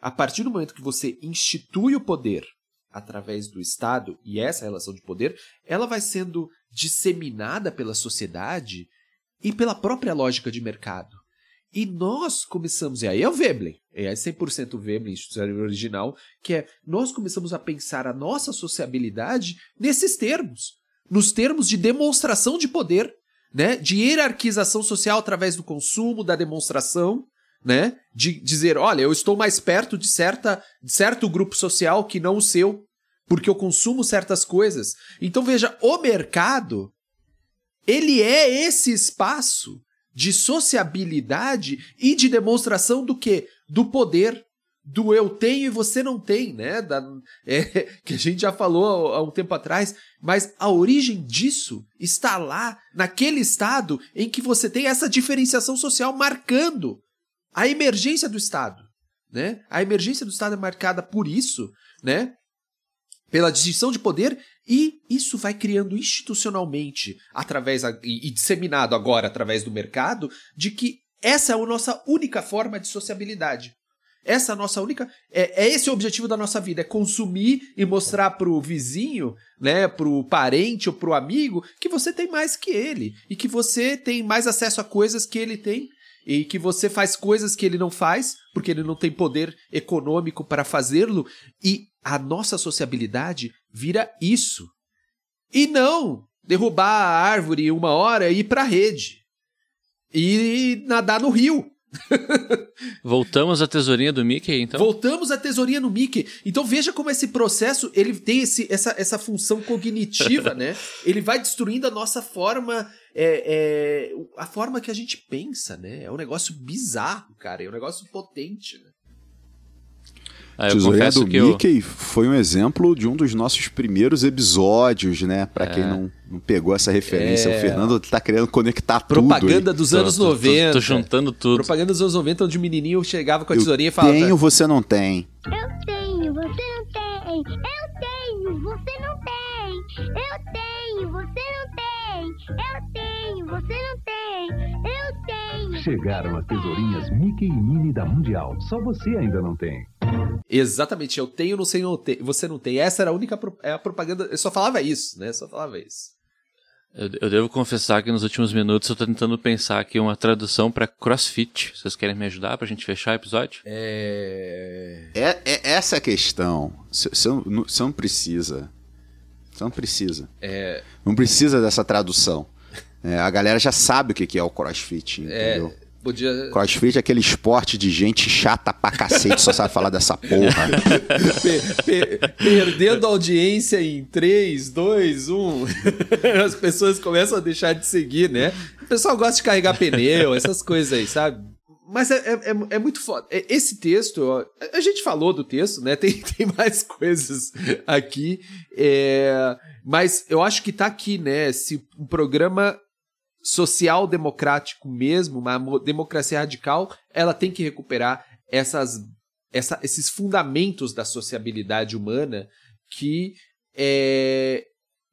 A partir do momento que você institui o poder através do Estado e essa relação de poder, ela vai sendo disseminada pela sociedade e pela própria lógica de mercado. E nós começamos, e aí é o Veblen, é 100% o Veblen, institucionalismo original, que é, nós começamos a pensar a nossa sociabilidade nesses termos, nos termos de demonstração de poder, né, de hierarquização social através do consumo, da demonstração, né, de dizer, olha, eu estou mais perto de, certa, de certo grupo social que não o seu, porque eu consumo certas coisas. Então veja, o mercado, ele é esse espaço de sociabilidade e de demonstração do quê? Do poder, do eu tenho e você não tem, né? Da, é, que a gente já falou há um tempo atrás, mas a origem disso está lá, naquele estado em que você tem essa diferenciação social marcando a emergência do Estado, né? A emergência do Estado é marcada por isso, né? Pela distinção de poder e isso vai criando institucionalmente através a- e, e disseminado agora através do mercado de que essa é a nossa única forma de sociabilidade. Essa é a nossa única é, é esse o objetivo da nossa vida, é consumir e mostrar pro vizinho, né, pro parente ou pro amigo que você tem mais que ele e que você tem mais acesso a coisas que ele tem e que você faz coisas que ele não faz, porque ele não tem poder econômico para fazê-lo, e a nossa sociabilidade vira isso. E não derrubar a árvore uma hora e ir para a rede. E nadar no rio. Voltamos à tesourinha do Mickey, então. Voltamos à tesourinha no Mickey. Então veja como esse processo ele tem esse, essa, essa função cognitiva, né? Ele vai destruindo a nossa forma, é, é, a forma que a gente pensa, né? É um negócio bizarro, cara. É um negócio potente. Né? Ah, eu Tesourinha confesso do que eu, Mickey foi um exemplo de um dos nossos primeiros episódios, né? Pra quem não, não pegou essa referência, É. o Fernando tá querendo conectar Propaganda tudo. dos tô- anos tô- tô- 90. Tô, juntando tudo. Propaganda dos anos 90, onde o menininho chegava com a Eu tesourinha e falava. tenho, você não tem. Eu tenho, você não tem. Eu tenho, você não tem. Eu tenho, você não tem. Eu tenho, você não tem. Eu tenho, Chegaram as tesourinhas Mickey e Minnie da Mundial. Só você ainda não tem. Exatamente, eu tenho, não sei, não tem, você não tem. Essa era a única pro, é a propaganda. Eu só falava isso, né? Só falava isso. Eu, eu devo confessar que nos últimos minutos eu tô tentando pensar aqui uma tradução pra crossfit. Vocês querem me ajudar pra gente fechar o episódio? É. É, é essa é a questão. Você não, você não precisa. Você não precisa. É. Não precisa dessa tradução. É, a galera já sabe o que é o crossfit, entendeu? Podia. Crossfit é aquele esporte de gente chata pra cacete, só sabe falar dessa porra. Pe- pe- perdendo audiência em 3, 2, 1. As pessoas começam a deixar de seguir, né? O pessoal gosta de carregar pneu, essas coisas aí, sabe? Mas é, é, é- é muito foda. É- Esse texto, a gente falou do texto, né? Tem, tem mais coisas aqui. é, mas eu acho que tá aqui, né? Se um programa social-democrático mesmo, uma mo- democracia radical, ela tem que recuperar essas, essa- esses fundamentos da sociabilidade humana que é,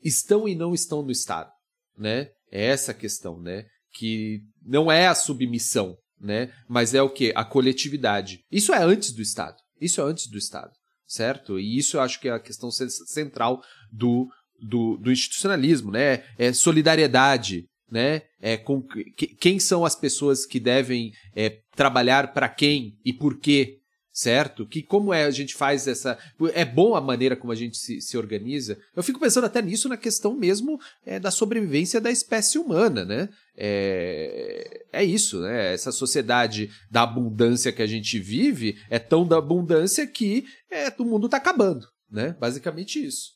estão e não estão no Estado, né? É essa a questão, né? Que não é a submissão, né? Mas é o que? A coletividade. Isso é antes do Estado. Isso é antes do Estado, certo? E isso eu acho que é a questão ce- central do, do, do institucionalismo, né? É solidariedade, né? É com que- quem são as pessoas que devem é, trabalhar para quem e por quê, certo? Que como é a gente faz essa é bom a maneira como a gente se, se organiza. Eu fico pensando até nisso na questão mesmo é, da sobrevivência da espécie humana, né? É, é isso, né? Essa sociedade da abundância que a gente vive é tão da abundância que é, o mundo tá acabando, né? Basicamente isso.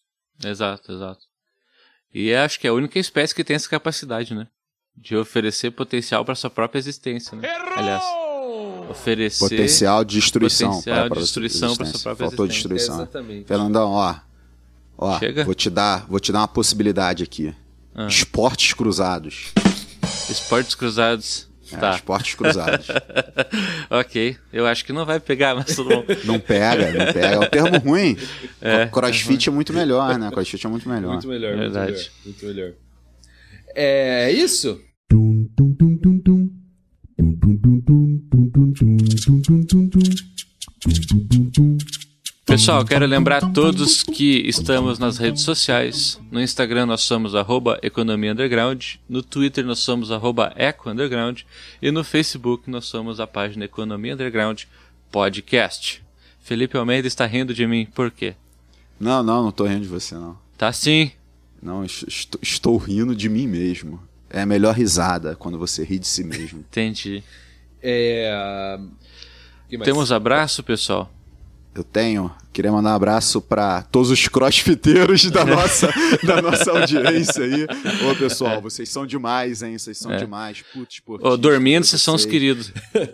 Exato, exato. E eu acho que é a única espécie que tem essa capacidade, né? De oferecer potencial para sua própria existência, né? Aliás, oferecer Potencial de destruição. Potencial pra de destruição existência. sua própria Faltou destruição. Exatamente. Fernandão, ó. Ó, Chega. vou te dar, vou te dar uma possibilidade aqui. Ah. Esportes cruzados. esportes cruzados. É, Tá. Esportes cruzados. ok. Eu acho que não vai pegar, mas tudo bom. Não pega, não pega. É um termo ruim. É, Crossfit é muito melhor, né? Crossfit é muito melhor. Muito melhor, Verdade. muito melhor. Muito melhor. É isso? Pessoal, quero lembrar a todos que estamos nas redes sociais. No Instagram nós somos arroba Economia Underground, no Twitter nós somos arroba Eco Underground e no Facebook nós somos a página Economia Underground Podcast. Felipe Almeida está rindo de mim, por quê? Não, não, não tô rindo de você, não. Tá sim. Não, est- est- estou rindo de mim mesmo. É a melhor risada quando você ri de si mesmo. Entendi. É... mais? Temos abraço, pessoal? Eu tenho. Queria mandar um abraço para todos os crossfiteiros da nossa, da nossa audiência aí. Ô, pessoal, vocês são demais, hein? Vocês são É. demais. Putz, Ô, dormindo, vocês são os queridos.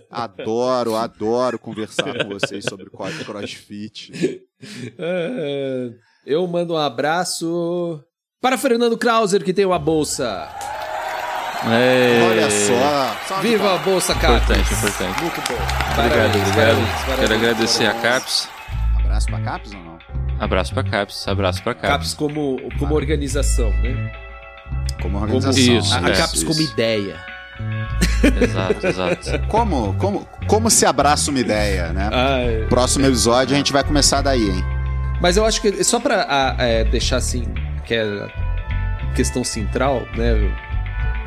Adoro, adoro conversar com vocês sobre crossfit. É, Eu mando um abraço para Fernando Krauser, que tem uma bolsa. É... Olha só. uma Viva a bolsa, Caps! Importante, importante. Muito bom. Obrigado, Parabéns, obrigado. parabéns, Quero parabéns, agradecer a parabéns. Abraço pra Caps ou não? Abraço pra Caps, abraço pra Caps. Caps como, como organização, né? Como Como, organização. Isso, a, a é, Caps isso. como ideia. Exato, exato. Como, como, como se abraça uma ideia, né? Ah, é. Próximo episódio a gente vai começar daí, hein? Mas eu acho que só pra ah, é, deixar assim, que é a questão central, né,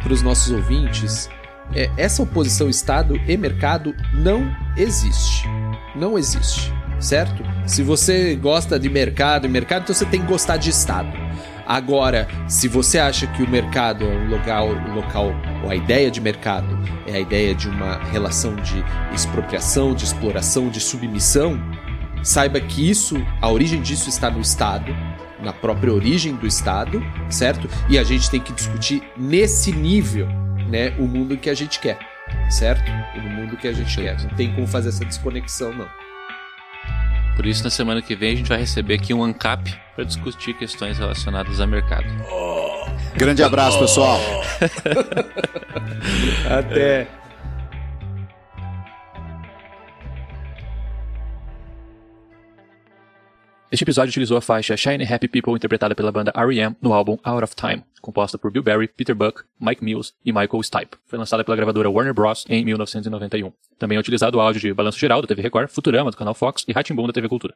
para os nossos ouvintes, é, essa oposição Estado e mercado não existe. Não existe, certo? Se você gosta de mercado e mercado, então você tem que gostar de Estado. Agora, se você acha que o mercado é um local, um local, ou a ideia de mercado é a ideia de uma relação de expropriação, de exploração, de submissão, saiba que isso, a origem disso está no Estado, na própria origem do Estado, certo? E a gente tem que discutir nesse nível, né, o mundo que a gente quer, certo? O mundo que a gente quer. Não tem como fazer essa desconexão, não. Por isso, na semana que vem, a gente vai receber aqui um ANCAP para discutir questões relacionadas ao mercado. Grande abraço, pessoal. Até. Este episódio utilizou a faixa Shiny Happy People interpretada pela banda R.E.M. no álbum Out of Time, composta por Bill Berry, Peter Buck, Mike Mills e Michael Stipe. Foi lançada pela gravadora Warner Bros. em 1991. Também é utilizado o áudio de Balanço Geral da TV Record, Futurama do canal Fox e Ratimbun da TV Cultura.